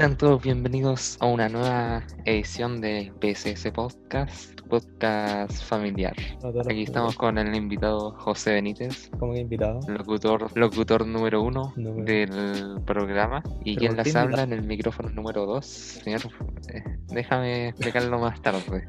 Sean todos bienvenidos a una nueva edición de PSS Podcast, podcast familiar. Aquí estamos con el invitado José Benítez, como que invitado. locutor, locutor número uno del programa. Y quien ¿por las habla en el micrófono número dos, señor. eh, déjame explicarlo más tarde.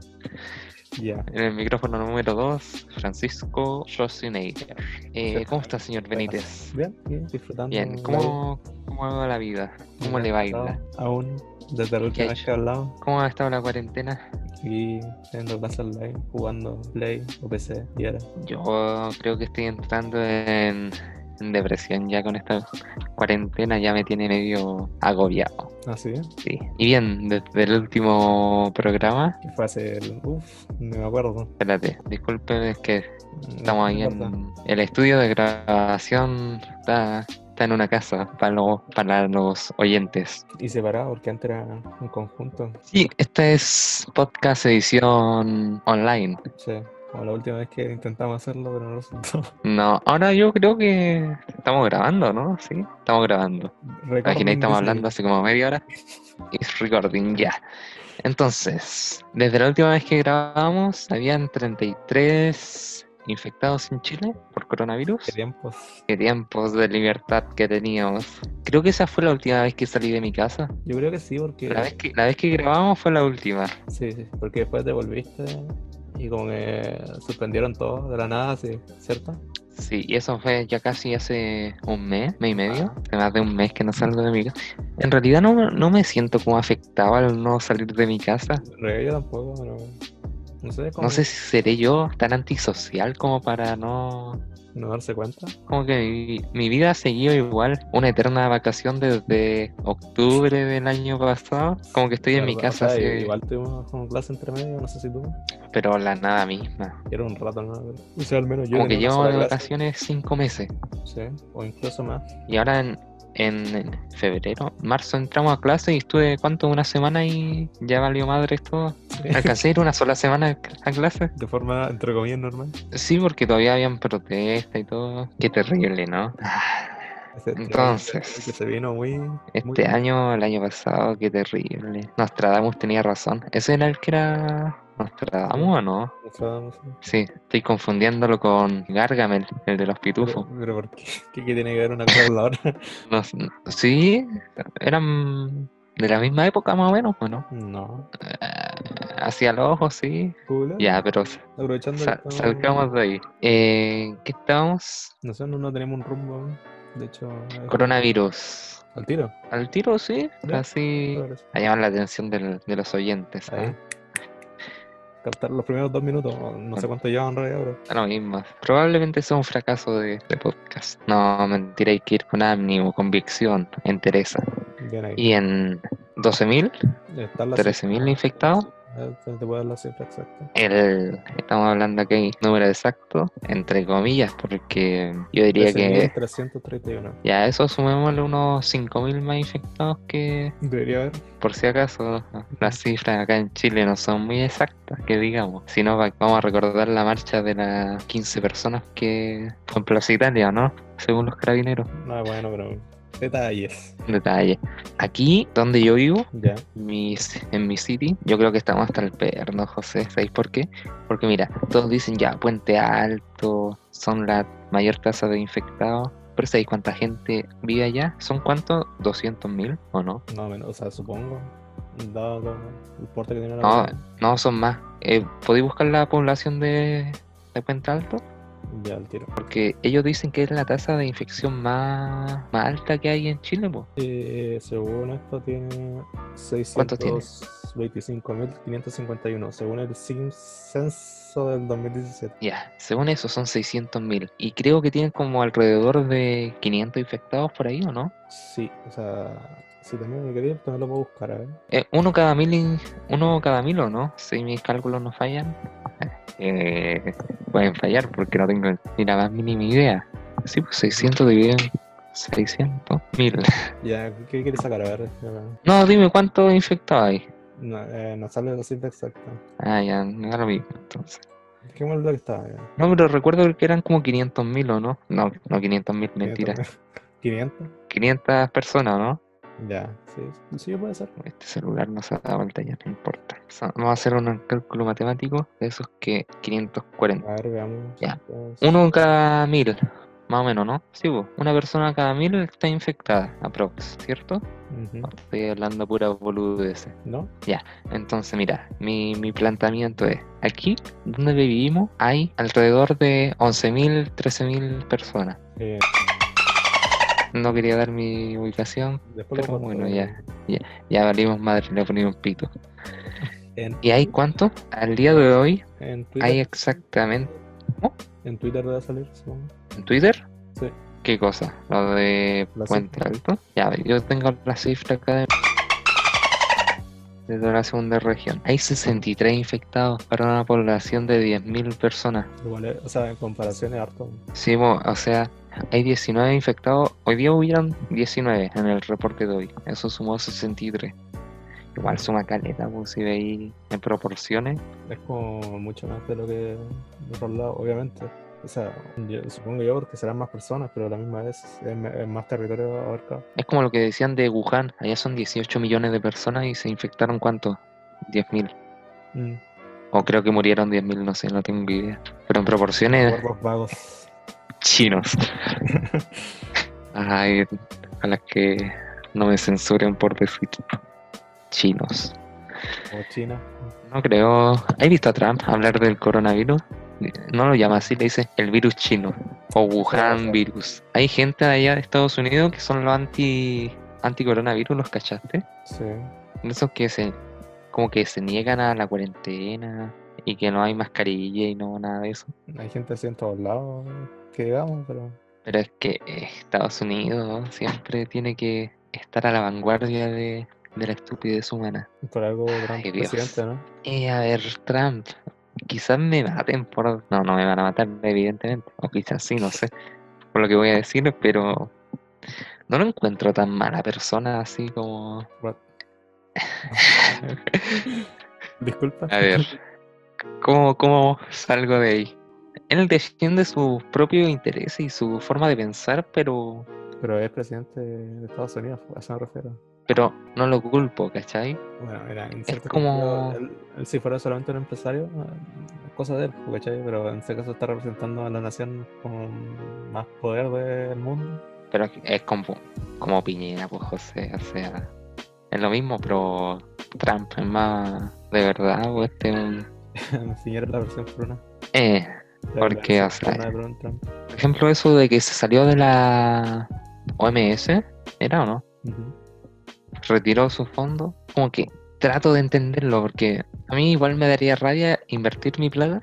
En el micrófono número 2, Francisco Schwarzenegger. Eh, ¿Cómo está, señor Benítez? Bien, bien, disfrutando. Bien, ¿cómo, cómo va la vida? ¿Cómo le baila? Aún, desde la última vez que hablamos, ¿Cómo ha estado la cuarentena? aquí teniendo clases online, jugando Play o PC, y era. Yo creo que estoy entrando en, en depresión ya con esta cuarentena, ya me tiene medio agobiado. Así, ¿eh? Sí. Y bien, desde el último programa, que fue hace el. Uff, no me acuerdo. espérate, disculpen, es que No estamos ahí en el estudio de grabación, está, está en una casa para, los para los oyentes. Y separado, porque antes era un conjunto. Sí, esta es podcast edición online. Sí, como la última vez que intentamos hacerlo, pero no resultó. No, ahora yo creo que estamos grabando, ¿no? Sí, estamos grabando. Recording estamos hablando hace como media hora. It's recording, ya. Entonces, desde la última vez que grabamos, habían 33 infectados en Chile por coronavirus. tiempos. Qué tiempos de libertad que teníamos. Creo que esa fue la última vez que salí de mi casa. Yo creo que sí, porque. La vez que, la vez que grabamos fue la última. Sí, sí, porque después te volviste y como que suspendieron todo de la nada, sí, ¿cierto? Sí, y eso fue ya casi hace un mes, mes y medio, hace más de un mes que no salgo de mi casa. En realidad no, no me siento como afectado al no salir de mi casa. Yo tampoco, pero no sé, como No sé si seré yo tan antisocial como para no... no darse cuenta. Como que mi, mi vida ha seguido igual, una eterna vacación desde octubre del año pasado. Como que estoy en mi Verdad, o casa, sea, así, Igual tuvimos como clase entre medio, no sé si tú. pero la nada misma. Era un rato, ¿no? Pero- O sea, al menos yo Como que llevo de clase. vacaciones cinco meses. Sí, o incluso más. Y ahora en, en febrero, marzo entramos a clase y estuve, ¿cuánto? Una semana y ya valió madre todo. Alcancé a ir una sola semana a clase. De forma, entre comillas, normal. Sí, porque todavía habían protestas y todo. Qué terrible, ¿no? Ese- Entonces. Que se vino muy... Este año, el año pasado, qué terrible. Nostradamus tenía razón. ¿Ese era el que era Nostradamus o no? Nostradamus, sí. Estoy confundiéndolo con Gargamel, el de los pitufos. Pero, pero ¿por qué? ¿Qué, qué tiene que ver una cosa con la otra? No s- sí, eran de la misma época más o menos, ¿o no? No. Eh, hacia los ojos, sí. Google. Ya, pero Aprovechando que sa- estamos- salgamos de ahí. Eh, ¿Qué estábamos? No sé, no, tenemos un rumbo. aún. De hecho, Coronavirus. al tiro. Al tiro, sí. Así a llamar la atención del- de los oyentes. ¿ah? Ahí. Captar los primeros dos minutos. No sé cuánto llevan en realidad, pero. Da lo mismo. Probablemente sea un fracaso de, de podcast. No, mentira, hay que ir con ánimo, convicción, entereza. Bien ahí. Y en 12.000, Están las 13.000 infectados. Te puedo dar la cifra exacta. El, estamos hablando aquí número exacto, entre comillas, porque yo diría que 13.331. ya a eso sumémosle unos 5.000 más infectados que, Debería haber. por si acaso, las cifras acá en Chile no son muy exactas, que digamos. Si no, va- vamos a recordar la marcha de las 15 personas que fue en Plaza Italia, ¿no? Según los carabineros. No, bueno, pero. Detalles. Detalle. Aquí, donde yo vivo, Ya. mis, en mi city, yo creo que estamos hasta el perno, José. ¿Sabéis por qué? Porque mira, todos dicen ya, Puente Alto, son la mayor tasa de infectados. Pero ¿sabéis cuánta gente vive allá? ¿Son cuántos? ¿200.000 o no? No, menos, o sea, supongo. Dado el porte que tiene la No, no, son más. Eh, ¿Podéis buscar la población de, de Puente Alto? Ya, el tiro. Porque ellos dicen que es la tasa de infección más, más alta que hay en Chile, po. Eh, según esto, tiene ¿Cuánto tiene? 625.551. Según el censo del 2017. Ya, según eso son 600.000. Y creo que tienen como alrededor de 500 infectados por ahí, ¿o no? Sí, o sea, si también me quería, también lo puedo buscar, a ver. Eh, uno cada mil, in- uno cada mil o no, si mis cálculos no fallan. Eh, pueden fallar porque no tengo ni la más mínima idea. Sí, pues 600 dividido en 600 mil. Ya, ¿qué quieres sacar? A ver, No, dime cuántos infectados hay. no, eh, no sale la cifra exacta. Ah, ya, me da lo mismo entonces. ¿Qué mal lo que estaba? Ya. No, pero recuerdo que eran como 500 mil o no. No, no 500 mil, mentira. 500. 500 personas, ¿no? Ya, sí, sí puede ser. Este celular no se da vuelta ya, no importa. So- vamos a hacer un cálculo matemático de esos que 540. A ver, veamos. Ya. Uno cada mil, más o menos, ¿no? Sí, po. una persona cada mil está infectada, aprox, ¿cierto? ujú. Estoy hablando pura boludeces. ¿No? Entonces, mira, mi, mi planteamiento es, aquí donde vivimos hay alrededor de 11.000, 13.000 personas. Eh, No quería dar mi ubicación, después pero bueno, ya, ya valimos madre, le ponimos un pito. En, ¿Y hay cuánto? Al día de hoy en Twitter, hay exactamente... en Twitter debe salir. ¿En Twitter? Sí. ¿Qué cosa? ¿Lo de La Puente cifra. Alto? Ya, yo tengo la cifra acá de... desde la segunda región. Hay 63 infectados para una población de 10.000 personas. Igual es- o sea, en comparación es harto. Sí, o sea, hay 19 infectados. Hoy día hubieron 19 en el reporte de hoy. Eso sumó 63. Igual suma caleta, pues si veis en proporciones. Es como mucho más de lo que de otros lados, obviamente. O sea, yo, supongo yo porque serán más personas, pero a la misma vez es, más territorio abarcado. Es como lo que decían de Wuhan. Allá son 18 millones de personas y se infectaron ¿cuánto? 10.000. Mm. O creo que murieron 10.000, no sé, no tengo idea. Pero en proporciones vagos. chinos. Ay, a las que no me censuren por decir chinos. O China. No creo. ¿Has visto a Trump hablar del coronavirus? No lo llama así, le dice el virus chino o Wuhan virus. Hay gente de allá de Estados Unidos que son los anti anti coronavirus, ¿los cachaste? Sí. Esos que se como que se niegan a la cuarentena y que no hay mascarilla y no nada de eso. Hay gente así en todos lados que digamos, pero Pero es que eh, Estados Unidos siempre tiene que estar a la vanguardia de, de la estupidez humana. por algo Trump Ay, presidente, ¿no? Eh, a ver, Trump, quizás me maten por... No, no me van a matar, evidentemente. O quizás sí, no sé. Por lo que voy a decir, pero... No lo encuentro tan mala persona así como... What? Disculpa. A ver, ¿cómo, cómo salgo de ahí? Él defiende su propio interés y su forma de pensar, pero... Pero es presidente de Estados Unidos, a eso me refiero. Pero no lo culpo, ¿cachai? Bueno, mira, en cierto como- sentido, él, él si fuera solamente un empresario, eh, cosa de él, ¿cachai? Pero en ese caso está representando a la nación con más poder del mundo. Pero es- es como, como Piñera, pues José, o sea, es lo mismo, pero Trump es más de verdad, o este es un... era la versión fruna. Eh, La Porque, o sea, por ejemplo, eso de que se salió de la OMS, ¿era o no? Ujú. Retiró su fondo, como que trato de entenderlo, porque a mí igual me daría rabia invertir mi plata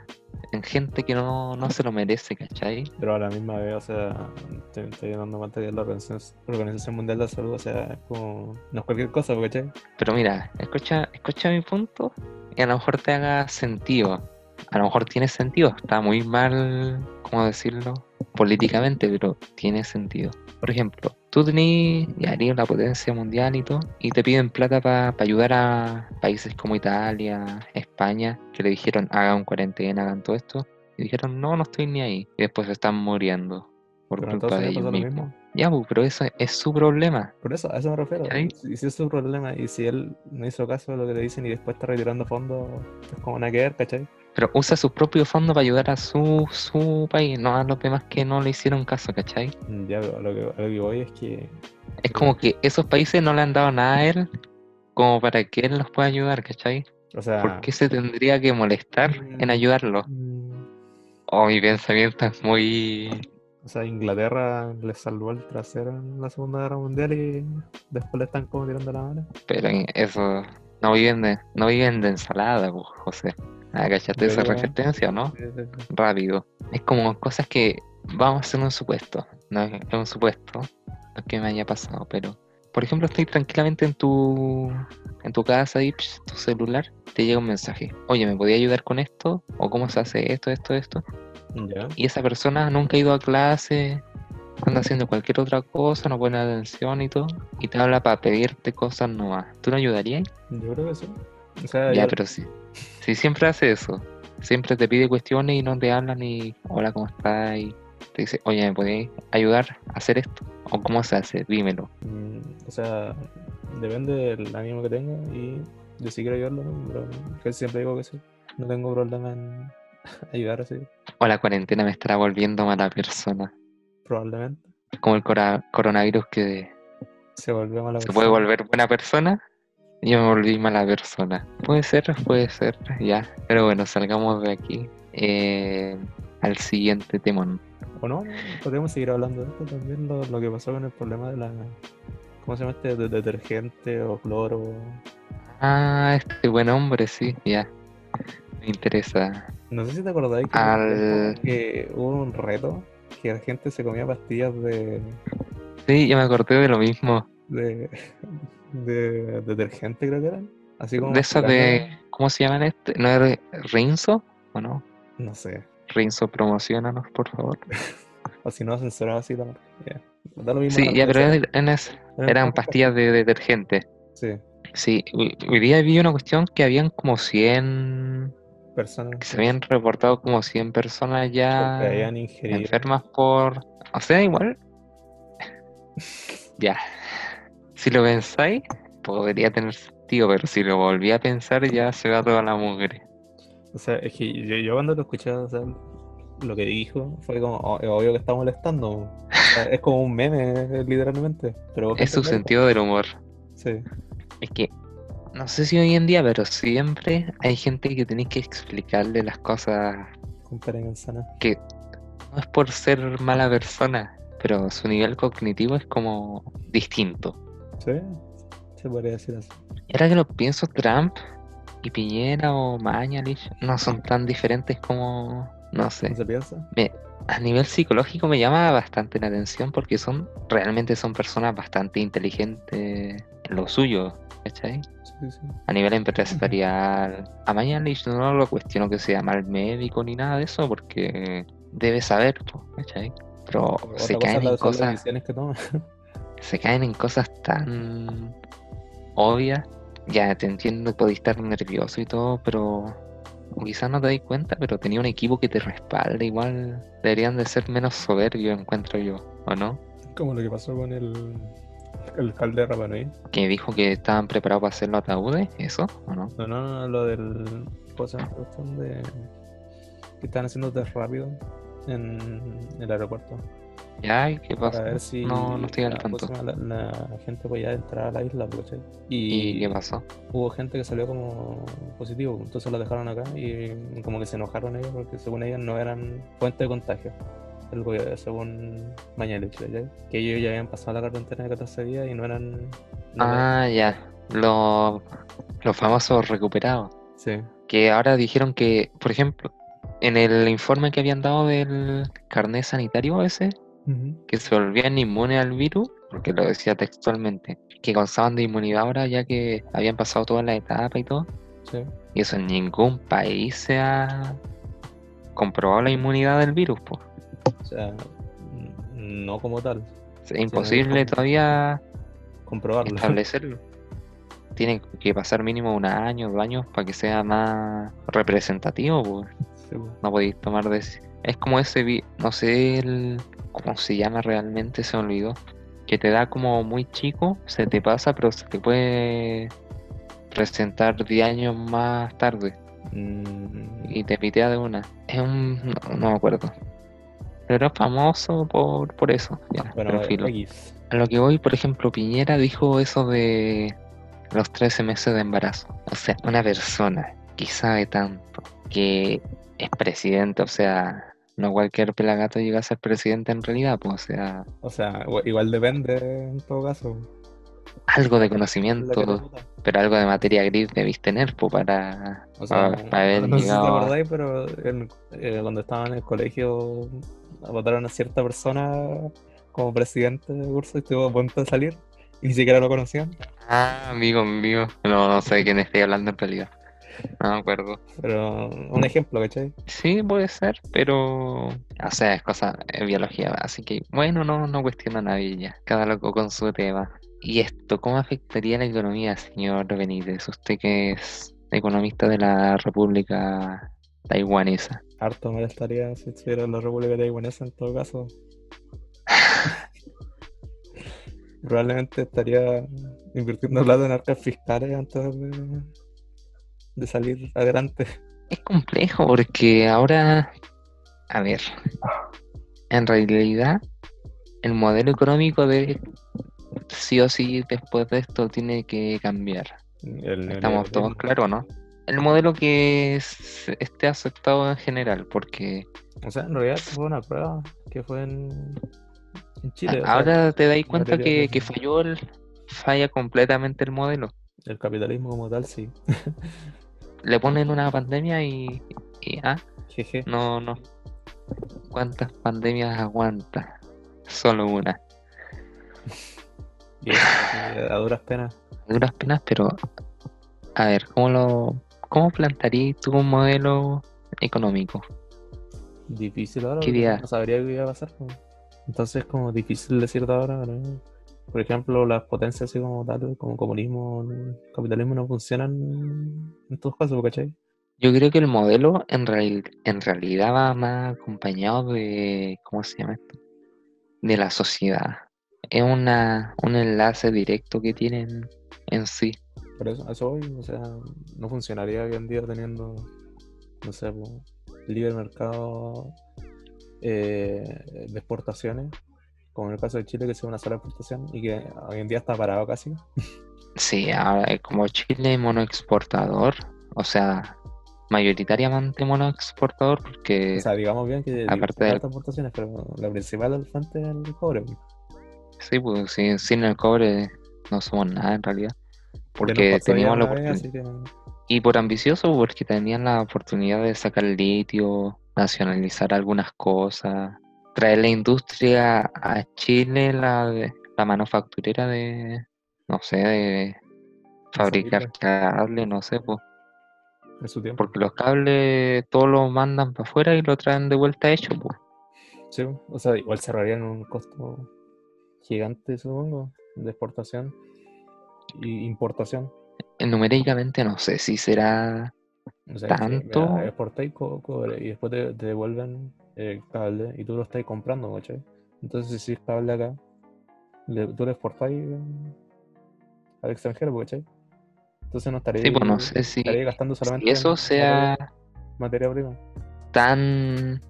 en gente que no, no se lo merece, ¿cachai? Pero a la misma vez, o sea, estoy, estoy dando cuenta que la Organización, Organización Mundial de la Salud, o sea, es como, no es cualquier cosa, ¿cachai? Pero mira, escucha, escucha mi punto y a lo mejor te haga sentido. A lo mejor tiene sentido, está muy mal, ¿cómo decirlo? Políticamente, pero tiene sentido. Por ejemplo, tú tenés, ya la potencia mundial y todo, y te piden plata para ayudar a países como Italia, España, que le dijeron hagan cuarentena, hagan todo esto, y dijeron no, no estoy ni ahí, y después se están muriendo por Pero culpa de ellos mismos. mismo. Ya, pues, pero eso es su problema. Por eso, a eso me refiero. Si, si es su problema y si él no hizo caso de lo que le dicen y después está retirando fondos, es como nada que ver, ¿cachai? Pero usa sus propios fondos para ayudar a su, su país, no a los demás que no le hicieron caso, ¿cachai? Ya, lo que, lo que voy es que Es como que esos países no le han dado nada a él como para que él los pueda ayudar, ¿cachai? O sea, ¿Por qué se tendría que molestar en Mm. ayudarlo? mm, Oh, mi pensamiento es muy... o sea, Inglaterra le salvó el trasero en la Segunda Guerra Mundial y después le están como tirando la mano. Pero en eso... No viven de, no viven de ensalada, pues, José. Ah, ¿cachaste esa referencia, no? Rápido. Es como cosas que vamos a hacer un supuesto. No es un supuesto, es que me haya pasado, pero por ejemplo, estoy tranquilamente en tu en tu casa y psh, tu celular te llega un mensaje. Oye, ¿me podía ayudar con esto? ¿O cómo se hace esto, esto, esto? Ya. Y esa persona nunca ha ido a clase, anda haciendo cualquier otra cosa, no pone atención y todo, y te habla para pedirte cosas nomás. ¿Tú no ayudarías? Yo creo que sí. O sea, Ya, yo- pero sí. Si siempre hace eso, siempre te pide cuestiones y no te habla ni hola, ¿cómo estás? Y te dice, oye, ¿me podéis ayudar a hacer esto? ¿O cómo se hace? Dímelo. Mm, o sea, depende del ánimo que tenga y de si quiero ayudarlo, pero casi siempre digo que sí. No tengo problema en ayudar así, O la cuarentena me estará volviendo mala persona. probablemente. Como el coronavirus que Se volvió mala se persona. puede volver buena persona. Yo me volví mala persona. Puede ser, puede ser, ya. Pero bueno, salgamos de aquí. Eh, al siguiente temón. O no, podríamos seguir hablando de esto también, lo, lo que pasó con el problema de la. ¿Cómo se llama este? De detergente o cloro. Ah, este buen hombre, sí, ya. Me interesa. No sé si te acordáis que, Al- que hubo un reto que la gente se comía pastillas de, Sí, yo me acordé de lo mismo. de, de detergente, creo que eran. Así como De esas de. ¿Cómo se llaman este? ¿No era Rinzo? ¿O no? No sé. Rinzo, promocionanos, por favor. O si no, censurado así la marca. Ya. Da lo mismo Sí, ya, pero marca, eran, es- pastillas de detergente. Sí, Sí, hoy día vi una cuestión que habían como 100. personas que se habían reportado como 100 personas ya habían ingerido. enfermas por. O sea, igual. Ya. Si lo pensáis, podría tener sentido, pero si lo volví a pensar, ya se va toda la mugre. O sea, es que yo, yo cuando lo escuché, o sea, lo que dijo fue como, "Oh, es obvio que está molestando. O sea, es como un meme, literalmente. Pero Es su sentido del humor. Sí. Es que, no sé si hoy en día, pero siempre hay gente que tenéis que explicarle las cosas Con que no es por ser mala persona, pero su nivel cognitivo es como distinto. Sí, se podría decir así. Y ahora que lo pienso, Trump y Piñera o Mañalich no son tan diferentes como, no sé. ¿No se piensa? Me- a nivel psicológico me llama bastante la atención porque son, realmente son personas bastante inteligentes en lo suyo, ¿cachai? Sí, sí. A nivel empresarial. A Mañalich no lo cuestiono que sea mal médico ni nada de eso porque debe saber, ¿cachai? Pero Otra se caen en cosas, decisiones que toma. se caen en cosas tan obvias. Ya te entiendo, podéis estar nervioso y todo, pero quizás no te dais cuenta, pero tenía un equipo que te respalda. Igual deberían de ser menos soberbios, encuentro yo, ¿o no? Como lo que pasó con el, el alcalde de Rapa Nui. Que dijo que estaban preparados para hacer los ataúdes, ¿eso? ¿O no? No, no, no, lo del. ¿Cómo se llama esta cuestión de. que están haciendo test rápido en el aeropuerto. Ya, ¿y qué Para pasó? ver si. No, no estoy al la- ¿cómo tanto. La, la gente podía entrar a la isla, ¿cachai? ¿Y qué pasó? hubo gente que salió como positivo, entonces lo dejaron acá y como que se enojaron ellos porque según ellos no eran fuente de contagio. El gobierno, según Mañalich, ¿cachai? Que ellos ya habían pasado la cuarentena de 14 días y no eran... no eran- Ah, ya. Los, los famosos recuperados. Sí, Que ahora dijeron que, por ejemplo, en el informe que habían dado del carnet sanitario ese, que se volvían inmunes al virus, porque lo decía textualmente, que gozaban de inmunidad ahora ya que habían pasado toda la etapa y todo. sí. Y eso en ningún país se ha comprobado la inmunidad del virus, pues. O sea, no como tal, Es imposible todavía comprobarlo. establecerlo. Tiene que pasar mínimo un año, dos años para que sea más representativo, pues. Sí, pues. No podéis tomar deci- Es como ese, no sé el... cómo se llama realmente, se me olvidó. Que te da como muy chico, se te pasa, pero se te puede presentar 10 años más tarde Mm, y te pitea de una. Es un... no, no me acuerdo. Pero es famoso por, por eso. Ya, bueno. A lo que voy, por ejemplo, Piñera dijo eso de los 13 meses de embarazo. O sea, una persona que sabe tanto, que es presidente, o sea, no cualquier pelagato llega a ser presidente en realidad, pues, o sea, O sea, igual- depende en todo caso. algo de conocimiento, pero algo de materia gris debís tener, pues, para, O sea, para, para haber no sé si te acordáis, pero en- eh, cuando estaba en el colegio votaron a cierta persona como presidente de curso y estuvo a punto de salir y ni siquiera lo conocían. Ah, amigo mío. No, no sé de quién estoy hablando en realidad. No me acuerdo. Pero un ejemplo, ¿cachai? Sí, puede ser, pero. O sea, es cosa, es biología, así que, bueno, no, no cuestiono a nadie ya. Cada loco con su tema. ¿Y esto cómo afectaría la economía, señor Benítez? Usted que es economista de la República Taiwanesa. Harto me estaría si estuviera en la República Taiwanesa en todo caso. Probablemente estaría invirtiendo plata en arcas fiscales antes de, de salir adelante. Es complejo porque ahora, a ver, en realidad el modelo económico de sí o sí después de esto tiene que cambiar. El Estamos todos claros, ¿no? El modelo que es- esté aceptado en general, porque O sea, en realidad fue una prueba que fue en, en Chile. o sea, ahora te dais cuenta que, de- que falló el, falla completamente el modelo. el capitalismo como tal, sí. Le ponen una pandemia y, y ah, Jeje. no, no. ¿Cuántas pandemias aguanta? Solo una. Que a duras penas. A duras penas, pero a ver, ¿cómo lo cómo plantearías tú un modelo económico? Difícil ahora, no sabría qué iba a pasar. po. Entonces, como difícil decir de ahora. ¿no? Por ejemplo, las potencias así como tal, como comunismo, capitalismo, no funcionan en todos casos, ¿cachai? Yo creo que el modelo en, real- en realidad va más acompañado de, ¿cómo se llama esto? De la sociedad. Es una, un enlace directo que tienen en sí. Por eso, a eso voy, o sea, no funcionaría hoy en día teniendo, no sé, libre mercado eh, de exportaciones, como en el caso de Chile, que sea una sola exportación y que hoy en día está parado casi. Sí, ahora es como Chile monoexportador, o sea, mayoritariamente monoexportador porque O sea, digamos bien que aparte otras exportaciones, pero la principal fuente es el cobre. sí, pues sin, sin el cobre no somos nada en realidad. Porque teníamos la oportunidad. que Y por ambicioso, porque tenían la oportunidad de sacar litio, nacionalizar algunas cosas, traer la industria a Chile, la, de- la manufacturera de, no sé, de fabricar cables, no sé, pues, porque los cables todos los mandan para afuera y lo traen de vuelta hecho, pues. Sí, o sea, igual cerrarían un costo gigante, supongo, de exportación y importación. Numéricamente no sé si será, O sea, que, ¿Tanto? mira, exportáis y después te, te devuelven el cable y tú lo estás comprando, ¿cachai? Entonces, si es cable acá, le- tú lo exportáis eh, al extranjero, ¿cachai? Entonces no estaréis, Sí, pues, no sé si- estaréis gastando solamente si eso sea materia, prima. tan,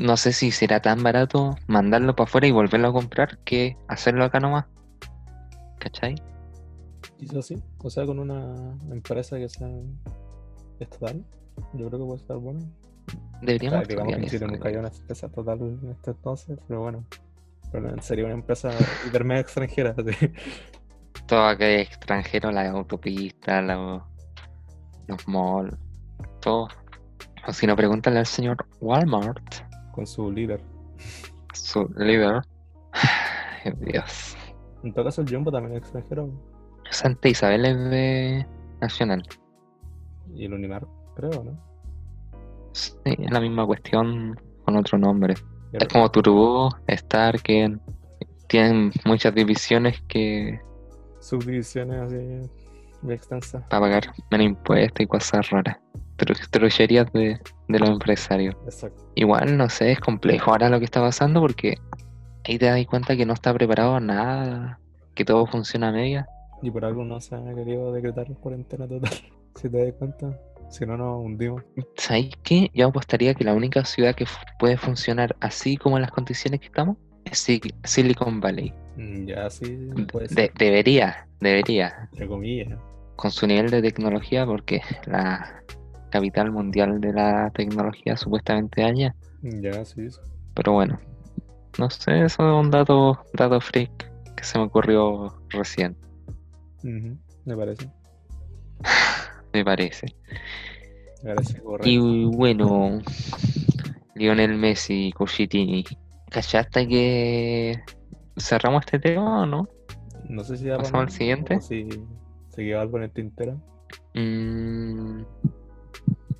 no sé si será tan barato mandarlo para afuera y volverlo a comprar que hacerlo acá nomás. ¿Cachai? Quizás sí, o sea, con una empresa que sea estatal, yo creo que puede estar bueno. O Deberíamos sea, digamos que en estudiar Chile eso, nunca una empresa estatal en este entonces, pero bueno. Pero sería una empresa hipermega extranjera, así. Todo aquel extranjero, las autopistas, los, los malls, todo. O si no, pregúntale al señor Walmart, con su líder. su líder. Dios. En todo caso, el Jumbo también es extranjero. Santa Isabel es de Nacional. Y el Unimar, creo, ¿no? Sí, es la misma cuestión con otro nombre. Es como Turbo, Star, que tienen muchas divisiones que Subdivisiones así muy extensas. para pagar menos impuestos y cosas raras. Tru- Trucherías de, de los empresarios. Exacto. Igual, no sé, es complejo ahora lo que está pasando porque ahí te das cuenta que no está preparado nada, que todo funciona a media. Y por algo no se ha querido decretar cuarentena total. Si te das cuenta. Si no, nos hundimos. ¿Sabéis qué? Yo apostaría que la única ciudad que puede funcionar así como en las condiciones que estamos es Sil- Silicon Valley. Mm, Ya sí puede De- ser. debería, debería, Entre comillas. con su nivel de tecnología, porque la capital mundial de la tecnología supuestamente allá. Ya sí. sí. Pero bueno, no sé, eso es un dato, dato freak que se me ocurrió recién, me parece. Me parece correcto. Y bueno, Lionel Messi, Cuchitini, ¿cachaste que cerramos este tema o no? No sé si ya ¿Pasamos al siguiente? Si se quedó algo en el tintero. Mm,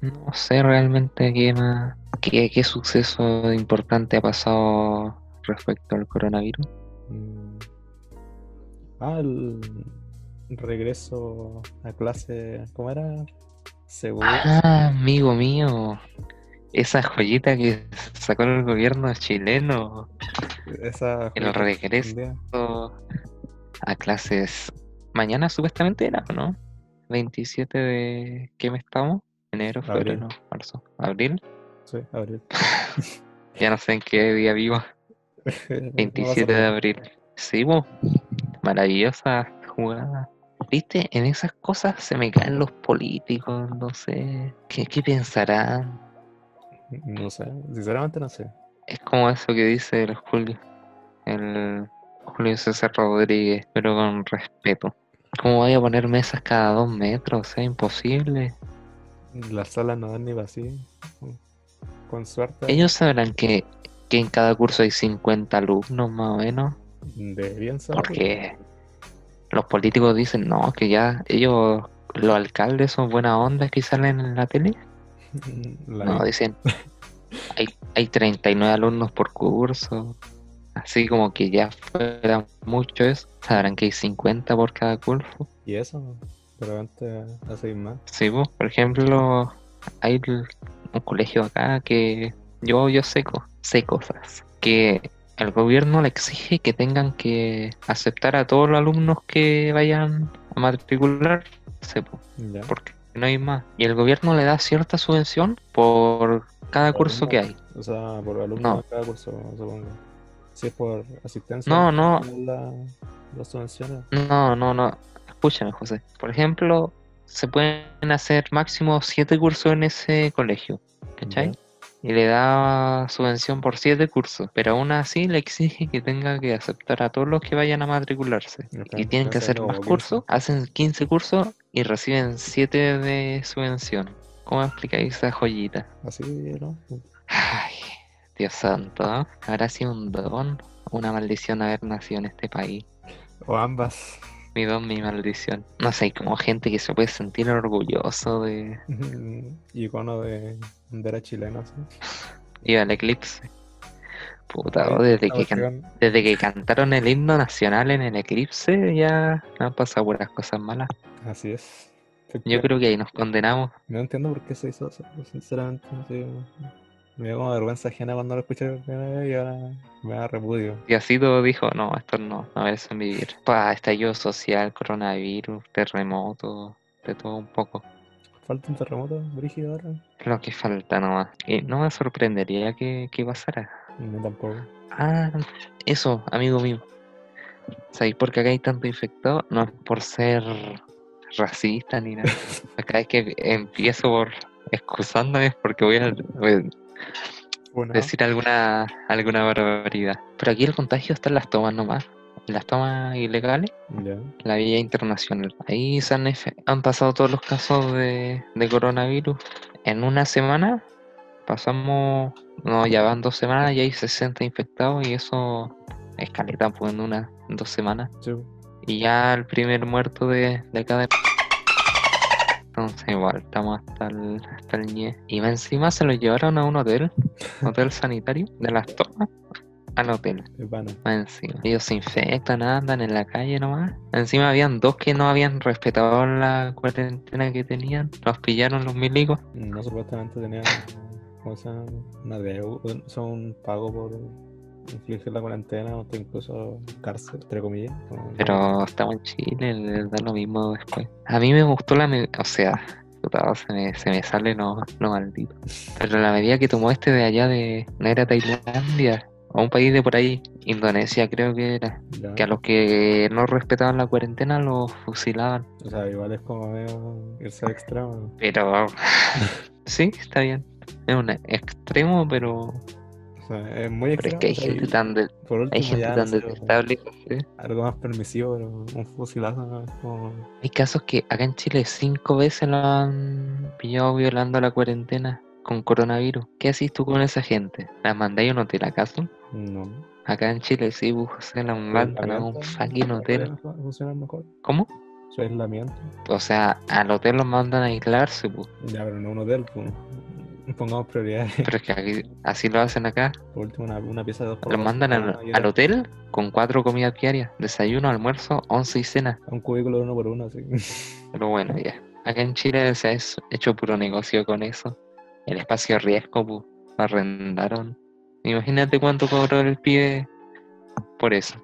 no sé realmente qué más, qué, qué suceso importante ha pasado respecto al coronavirus. Mm. Ah, el regreso a clase. ¿Cómo era? Seguro. Ah, amigo mío, esa joyita que sacó el gobierno chileno, Esa el regreso. a clases mañana supuestamente era, ¿no? 27 de... ¿Qué mes estamos? Enero, Abril. febrero, marzo, abril. Sí, abril. Ya no sé en qué día vivo. 27 de abril. Sí, bo. Maravillosa jugada. Viste, en esas cosas se me caen los políticos, no sé. ¿Qué, qué pensarán? No sé, sinceramente no sé. Es como eso que dice el Julio. El Julio César Rodríguez, pero con respeto. ¿Cómo voy a poner mesas cada dos metros? Sea, imposible. Las salas no dan ni vacío. Con suerte. Ellos sabrán que, que en cada curso hay 50 alumnos más o menos. Deberían saber. Porque los políticos dicen, no, que ya ellos, los alcaldes son buena onda que salen en la tele. La- No, dicen, hay, hay 39 alumnos por curso. Así como que ya fuera mucho eso. Sabrán que hay 50 por cada curso. Y eso, pero antes hace más. Sí, pues, por ejemplo, hay un colegio acá que yo, yo sé, co- sé cosas. Que el gobierno le exige que tengan que aceptar a todos los alumnos que vayan a matricularse, Ya. porque no hay más. Y el gobierno le da cierta subvención por cada curso que hay. O sea, por alumno No. de cada curso, supongo. Si es por asistencia. No, no. La, las subvenciones. No, no, no. Escúchame, José. Por ejemplo, se pueden hacer máximo 7 cursos en ese colegio. ¿Cachai? Y le da subvención por siete cursos, pero aún así le exige que tenga que aceptar a todos los que vayan a matricularse. Y tienen que hacer más 15. cursos, hacen 15 cursos y reciben 7 de subvención. ¿Cómo explicáis esa joyita? Así, ¿no? Ay, Dios santo, ¿no? ¿Habrá sido un don? Una maldición haber nacido en este país. O ambas. Mi don, mi maldición. No sé, hay como gente que se puede sentir orgulloso de Icono de bandera chilena, sí. ir al eclipse. Puta, oh, desde que, can- desde que cantaron el himno nacional en el eclipse ya han pasado puras cosas malas. Así es. Yo creo que ahí nos condenamos. No entiendo por qué se hizo eso, sinceramente. no sé. Me dio como vergüenza ajena cuando lo escuché y ahora me da repudio. Y así todo dijo, no, esto no, no merecen vivir. Pa, estallido social, coronavirus, terremoto, de todo un poco. Falta un terremoto, brígido ahora. Lo que falta nomás. Y no me sorprendería que, que pasara. No tampoco. Ah, eso, amigo mío. ¿Sabéis por qué acá hay tanto infectado? No es por ser racista ni nada. Acá es que empiezo por excusándome porque voy a voy a Bueno, decir alguna, alguna barbaridad. Pero aquí el contagio está en las tomas nomás. Las tomas ilegales, la vía internacional. Ahí se han, han pasado todos los casos de, de coronavirus. En una semana pasamos, no, ya van dos semanas y hay 60 infectados y eso es caleta, pues en una, en dos semanas. Sí. Y ya el primer muerto de, de de... Entonces igual, estamos hasta el, hasta el ñe. Y encima se lo llevaron a un hotel, hotel sanitario, de las tomas al hotel. Es vano. Más encima. Ellos se infectan, andan en la calle nomás. Encima habían dos que no habían respetado la cuarentena que tenían. Los pillaron los milicos. No supuestamente tenía ¿cómo se llama? una deuda, o sea, un pago por infligir la cuarentena o incluso cárcel, entre comillas. como- Pero estamos en Chile, les da lo mismo después. A mí me gustó la... O sea, se me, se me sale lo, lo maldito. Pero la medida que tomó este de allá de... ¿No era Tailandia? O un país de por ahí, Indonesia creo que era. Ya. Que a los que no respetaban la cuarentena los fusilaban. O sea, igual es como medio irse al extremo. Pero... sí, está bien. Es un extremo, pero... O sea, es muy Pero es extremo. que hay gente y tan, de- último, hay gente tan detestable. ¿sí? Algo más permisivo, pero un fusilazo no es como. Hay casos que acá en Chile cinco veces lo han pillado violando la cuarentena con coronavirus. ¿Qué haces tú con esa gente? ¿La mandáis a un hotel acaso? No. Acá en Chile sí, pues, la mandan a un fucking hotel. mejor. ¿Cómo? Su aislamiento. O sea, al hotel los mandan a aislarse, pues. Ya, pero no un hotel, pues. Pongamos prioridades. Pero es que aquí- así lo hacen acá. Por último, una, una pieza de dos Los mandan al, hotel con cuatro comidas diarias. Desayuno, almuerzo, once y cena. Un cubículo de uno por uno, así. Pero bueno, ya. Acá en Chile se ha hecho puro negocio con eso. El espacio riesgo, pues, lo arrendaron. Imagínate cuánto cobró el pibe por eso.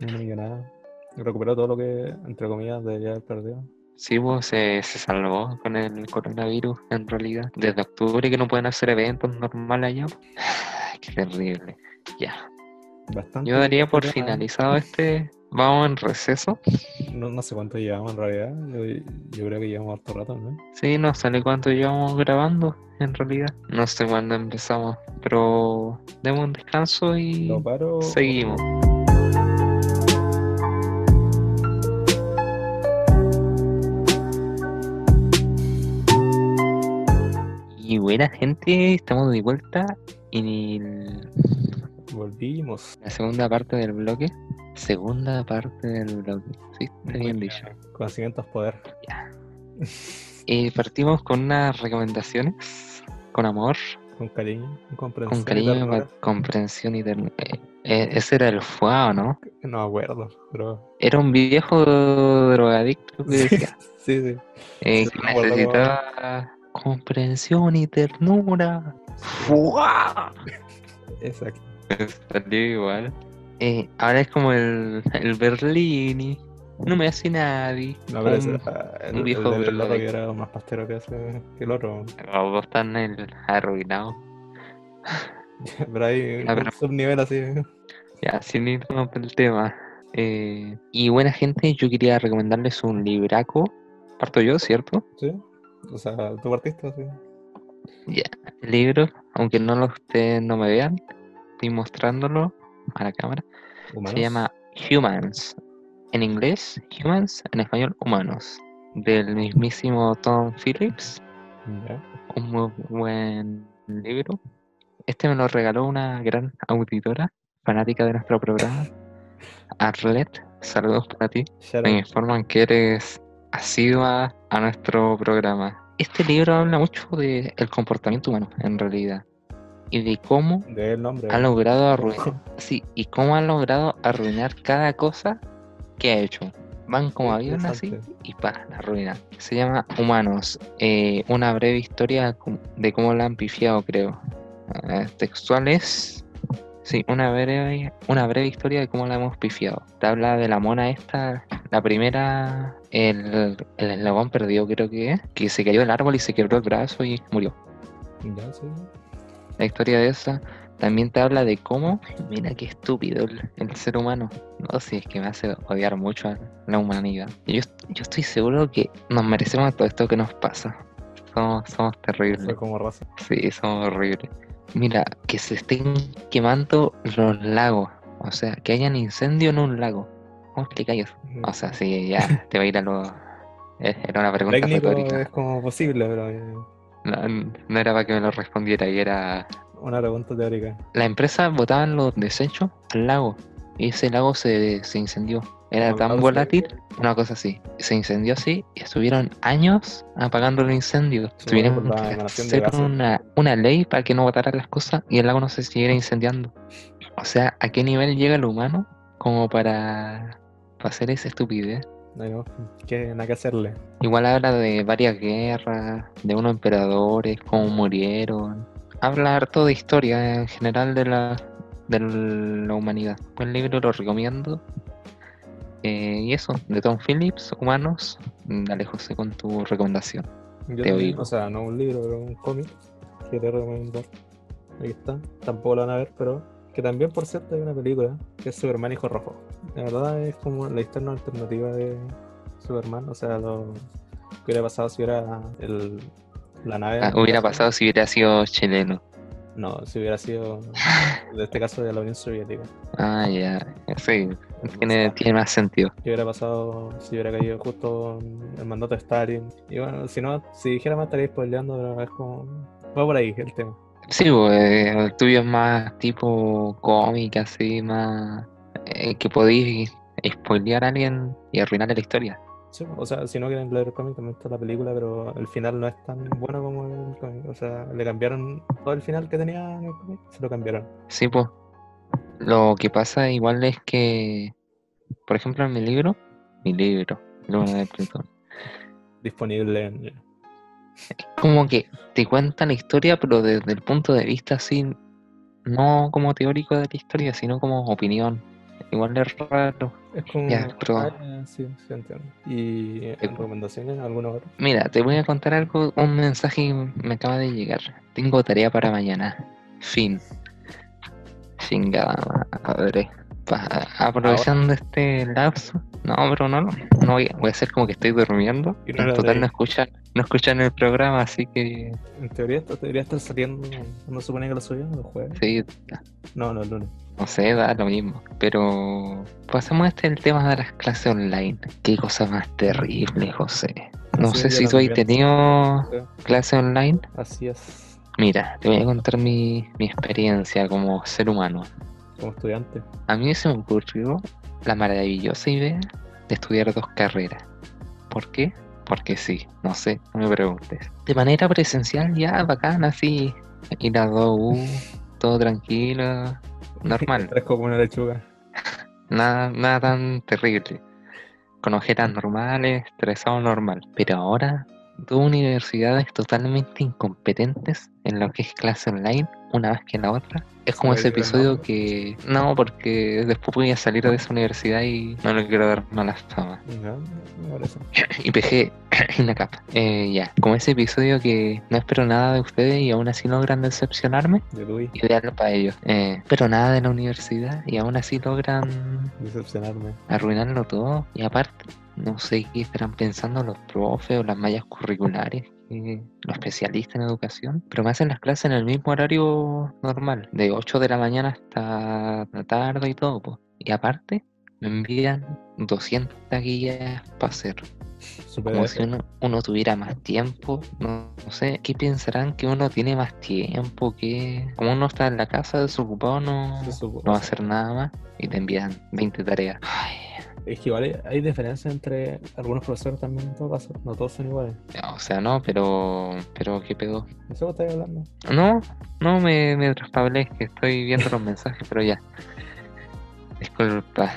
Una millonada. Recuperó todo lo que, entre comillas, debía haber perdido. Sí, pues se, se salvó con el coronavirus en realidad. Desde octubre que no pueden hacer eventos normales allá. Qué terrible. Ya. Bastante. Yo daría por finalizado este. Vamos en receso. No, no sé cuánto llevamos en realidad. Yo, yo creo que llevamos harto rato, ¿no? Sí, no sale cuánto llevamos grabando en realidad. No sé cuándo empezamos. Pero demos un descanso y Lo paro. seguimos. Y buena gente, estamos de vuelta en el- Volvimos. la segunda parte del bloque. Segunda parte del bloque. Sí, está bien dicho. Conocimientos poder. Ya. Eh, partimos con unas recomendaciones, con amor, Con cariño, con comprensión. con y cariño, con comprensión y ternura. Eh, eh, ese era el fuego, ¿no? No me acuerdo, pero. Era un viejo drogadicto que decía sí, sí. eh, Sí, que necesitaba comprensión y ternura. ¡Fua! Exacto. Salió igual. Eh, ahora es como el, el Berlini. No me hace nadie. No, pero Un- ese, ah, el, un viejo el loco que era más pastero que, ese, que el otro. Los dos están el arruinados. Pero hay Ah, un subnivel así. Ya, sin irnos por el tema. Eh, y buena gente, yo quería recomendarles un libraco. Parto yo, ¿cierto? ¿Sí? O sea, tú partiste así. Ya. El libro, aunque no lo ustedes no me vean, estoy mostrándolo a la cámara. Humanos. Se llama Humans. En inglés, Humans, en español, Humanos. Del mismísimo Tom Phillips. Ya. Un muy buen libro. Este me lo regaló una gran auditora, fanática de nuestro programa. Arlet, saludos para ti. Me informan que eres asidua a nuestro programa. Este libro habla mucho del comportamiento humano, en realidad. Y de cómo De ha logrado arruinar. Sí, y cómo ha logrado arruinar cada cosa que ha hecho. Van como aviones así y pa, la arruinan. Se llama Humanos. eh, una breve historia de cómo la han pifiado, creo. Eh, textual es. Sí, una breve, una breve historia de cómo la hemos pifiado. Te habla de la mona esta, la primera, el, el eslabón perdido creo que es, que se cayó del árbol y se quebró el brazo y murió. Ya, sí. La historia de esa también te habla de cómo, mira qué estúpido el, el ser humano. No, si es que me hace odiar mucho a la humanidad. Yo, yo estoy seguro que nos merecemos todo esto que nos pasa. Somos, somos terribles. Fue como raza. Sí, somos horribles. Mira, que se estén quemando los lagos. O sea, que hayan incendio en un lago. ¿Cómo explicáis eso? O sea, sí, ya te va a ir a lo... eh, Era una pregunta Técnico retórica. es como posible, pero eh, No, no era para que me lo respondiera y era una pregunta teórica. La empresa botaban los desechos al lago y ese lago se, se incendió. Era tan causa- volátil, una cosa así. Se incendió así y estuvieron años apagando el incendio. Sí, Tuvieron que hacer una, una ley para que no botaran las cosas y el lago no se siguiera incendiando. O sea, ¿a qué nivel llega el humano como para, para hacer esa estupidez? No, que nada que hacerle. Igual habla de varias guerras, de unos emperadores, cómo murieron. Habla harto de historia en general de la, de la humanidad. Buen libro, lo recomiendo. Eh, y eso, de Tom Phillips, Humanos. Dale, José, con tu recomendación. Yo Te también, oigo. o sea, no un libro, pero un cómic que te recomendar. Ahí está. Tampoco lo van a ver, pero que también, por cierto, hay una película que es Superman Hijo Rojo. La verdad es como la historia alternativa de Superman. O sea, lo que hubiera pasado si hubiera el, la nave. Ah, hubiera pasado si hubiera sido chileno. No, si hubiera sido, en este caso, de la Unión Soviética. Ah, ya. Sí, O tiene, sea, tiene más sentido. ¿Qué hubiera pasado si hubiera caído justo el mandato de Stalin? Y bueno, si no, si dijera más estaría spoileando, pero es como. Va por ahí el tema. Sí, pues, el tuyo es más tipo cómic, así, más eh, que podéis spoilear a alguien y arruinarle la historia. Sí, o sea, si no quieren leer el cómic, también está la película, pero el final no es tan bueno como el cómic. O sea, le cambiaron todo el final que tenía en el cómic, se lo cambiaron. Sí, pues. Lo que pasa igual es que, por ejemplo, en mi libro, mi libro, Luna de Plutón, Disponible en. Como que te cuenta la historia, pero desde el punto de vista así, no como teórico de la historia, sino como opinión. igual es raro. Es como. Ya, pero- Ah, sí, sí entiendo. ¿Y eh, recomendaciones? ¿Alguna hora? Mira, te voy a contar algo, un mensaje me acaba de llegar. Tengo tarea para mañana. Fin. Chingada madre. Aprovechando este lapso. No, pero no, no, no voy, voy a hacer como que estoy durmiendo. No En total no escuchan, no escuchan el programa, así que En teoría, esto debería estar saliendo. ¿No supone que lo subían los jueves? sí, No, no, el lunes. no sé, da lo mismo. Pero pasemos a este el tema de las clases online. Qué cosa más terrible, José. No Sí, sé si tú has tenido Sí, clase online. Así es, Mira, te voy a contar mi, mi experiencia como ser humano. como estudiante. A mí se me ocurrió la maravillosa idea de estudiar dos carreras. ¿Por qué? Porque sí, no sé, no me preguntes. De manera presencial ya, bacán, así, ir a 2U, todo tranquilo, normal, Tres como una lechuga. nada, nada tan terrible. Con ojeras normales, estresado normal. Pero ahora, dos universidades totalmente incompetentes en lo que es clase online, una vez que la otra. Es como ¿Se ese episodio que... No, porque después voy a salir de esa universidad y no le quiero dar mala fama. No, me parece. Y PG, una capa. Eh, ya, como ese episodio que no espero nada de ustedes y aún así logran decepcionarme. De Ideal para ellos. Eh, pero nada de la universidad y aún así logran decepcionarme. arruinarlo todo. Y aparte, no sé qué estarán pensando los profes o las mallas curriculares, los especialistas en educación, pero me hacen las clases en el mismo horario normal, de 8 de la mañana hasta la tarde y todo. po. Y aparte, me envían 200 guías para hacer. Super Como si uno, uno tuviera más tiempo, no, no sé, ¿qué pensarán que uno tiene más tiempo? que Como uno está en la casa desocupado, no, no va a hacer nada más y te envían 20 tareas. Ay, Es que igual hay, hay diferencia entre algunos profesores también en todo caso. No todos son iguales. o sea, no, pero, pero ¿qué pedo? ¿Eso que estáis hablando? No, no me, me traspablé, que estoy viendo los mensajes, pero ya. Disculpa.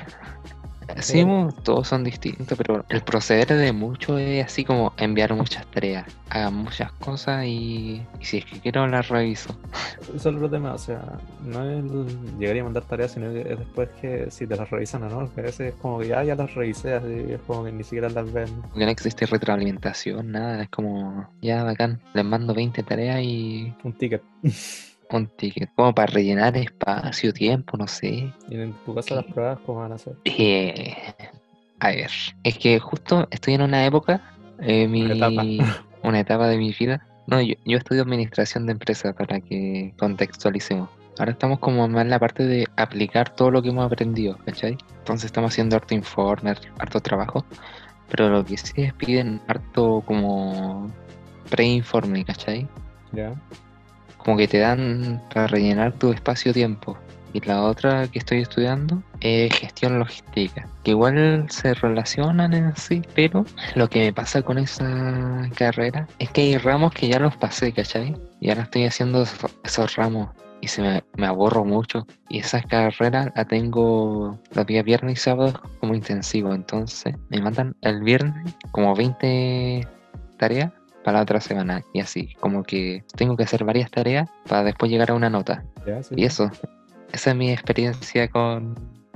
Mo, todos son distintos, pero el proceder de muchos es así como enviar muchas tareas, hagan muchas cosas y, y si es que quiero las reviso. Eso es otro tema, o sea, no es el llegar y mandar tareas, sino que es después que si te las revisan o no, que a veces es como que ya, ya las revisé, así es como que ni siquiera las ven. Porque no existe retroalimentación, nada, es como, ya bacán, les mando 20 tareas y Un ticket. un ticket, como para rellenar espacio, tiempo, no sé. Y en tu caso las pruebas, ¿cómo van a ser? Eh, a ver, es que justo estoy en una época, eh, mi, Una etapa. una etapa de mi vida. No, yo, yo estudio administración de empresas para que contextualicemos. Ahora estamos como más en la parte de aplicar todo lo que hemos aprendido, ¿cachai? Entonces estamos haciendo harto informe, harto trabajo, pero lo que sí es piden harto como pre-informe, ¿cachai? Ya. Como que te dan para rellenar tu espacio-tiempo. Y la otra que estoy estudiando es gestión logística, que igual se relacionan en sí, pero lo que me pasa con esa carrera es que hay ramos que ya los pasé, ¿cachai? Y ahora estoy haciendo esos, ramos y se me, me aborro mucho. Y esa carrera la tengo los días viernes y sábados como intensivo, entonces me mandan el viernes como 20 tareas para la otra semana y así, como que tengo que hacer varias tareas para después llegar a una nota. Ya, sí. Y eso, esa es mi experiencia con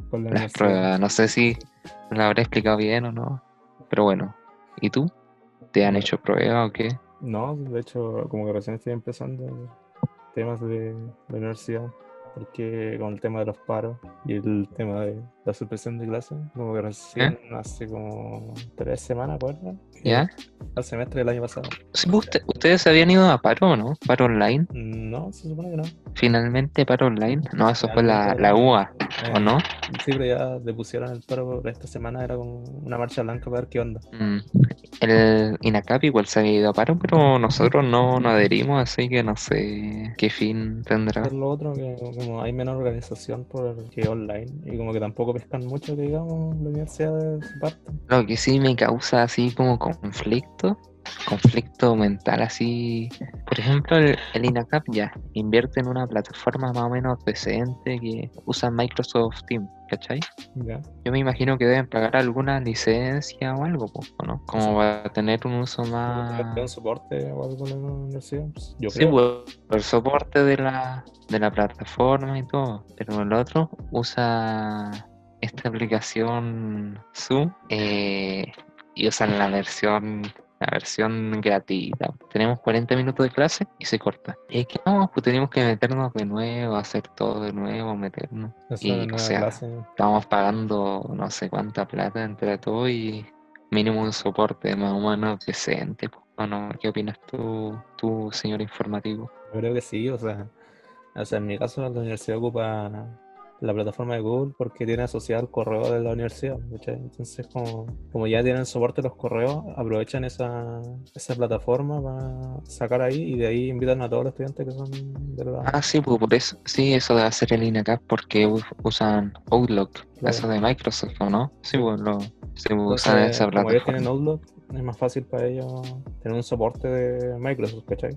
Con la las pruebas. No sé si lo habré explicado bien o no, pero bueno. ¿Y tú? ¿Te han hecho pruebas o qué? No, de hecho, como que recién estoy empezando temas de la universidad, porque con el tema de los paros y el tema de la suspensión de clases, como que recién hace como tres semanas, ¿acuerdas? ¿Ya? Al semestre del año pasado. Sí, pues, usted- ¿Ustedes habían ido a paro o no? ¿Paro online? No, se supone que no. ¿Finalmente paro online? No, eso fue la, la UA, ¿o Eh, no? Sí, pero ya le pusieron el paro esta semana, era como una marcha blanca para ver qué onda. Mm. El INACAP igual se había ido a paro, pero nosotros no, no adherimos, así que no sé qué fin tendrá. Por lo otro, que como hay menos organización por que online, y como que tampoco pescan mucho, que digamos, la universidad de su parte. Lo que sí me causa así como conflicto, conflicto mental así. Por ejemplo, el, el INACAP ya invierte en una plataforma más o menos decente que usa Microsoft Teams, ¿cachai? Ya. Yo me imagino que deben pagar alguna licencia o algo, po, ¿o ¿no? Como va a tener un uso más... ¿Tiene un soporte o algo en la universidad? Pues, Yo Sí, creo. pues, el soporte de la, de la plataforma y todo, pero el otro usa esta aplicación Zoom eh, y usan la versión la versión gratuita. Tenemos 40 minutos de clase y se corta. Y que no, pues tenemos que meternos de nuevo, hacer todo de nuevo, meternos. Esa Y, o sea, clase. Estamos pagando no sé cuánta plata entre todo y mínimo un soporte más o menos decente. pues. ¿O no? ¿Qué opinas tú, tú, señor informativo? Yo creo que sí, o sea, o sea, en mi caso la universidad ocupa la plataforma de Google porque tiene asociado el correo de la universidad. Entonces, como, como ya tienen soporte los correos, aprovechan esa, esa plataforma para sacar ahí y de ahí invitan a todos los estudiantes que son de la... Ah, sí, pues por eso, sí, eso de hacer el INACAP porque usan Outlook, Claro. eso de Microsoft, ¿o no? Sí, pues lo, se usan Entonces, esa como ellos tienen plataforma. Outlook, es más fácil para ellos tener un soporte de Microsoft, ¿cachai?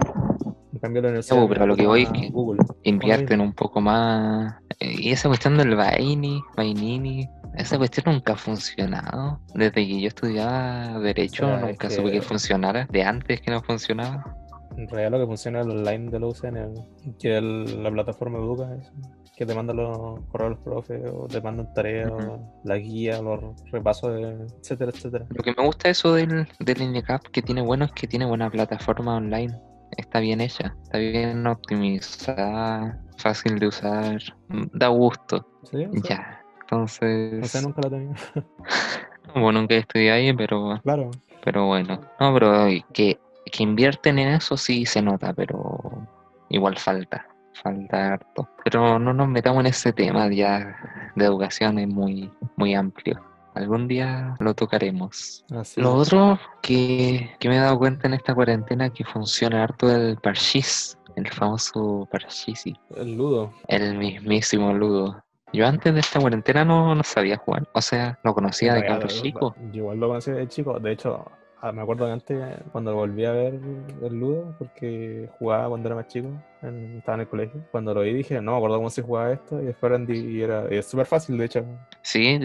En cambio, la universidad pero lo que voy es que Google. Invierten un poco más. Eh, Y esa cuestión del Vaini, Vainini, esa cuestión nunca ha funcionado. Desde que yo estudiaba Derecho, O sea, es nunca que- supe que funcionara. De antes que no funcionaba. En realidad lo que funciona es el online de la UCN, que el- la plataforma educa eso, que te manda los correos los profes, o te mandan tareas, o la guía, los repasos, de, etcétera, etcétera. Lo que me gusta eso del, del INECAP que tiene bueno es que tiene buena plataforma online. Está bien hecha, está bien optimizada, fácil de usar, da gusto. ¿Sí? O sea, Ya, entonces. No sé, nunca la tenía. Bueno, nunca estudié ahí, pero claro. Pero bueno, no, pero que, que invierten en eso sí se nota, pero igual falta, falta harto. Pero no nos metamos en ese tema ya de educación, es muy, muy amplio. Algún día lo tocaremos. Así. Lo otro que, que me he dado cuenta en esta cuarentena que funciona harto el parchís, el famoso parchís, El ludo. el mismísimo ludo. Yo antes de esta cuarentena no, no sabía jugar, o sea, lo conocía de cabro chico. Yo igual lo conocí de chico. De hecho, ah, me acuerdo que antes, cuando volví a ver el ludo, porque jugaba cuando era más chico, estaba en el colegio. Cuando lo vi dije, no me acuerdo cómo se jugaba esto, y después aprendí, y era es súper fácil, de hecho. Sí,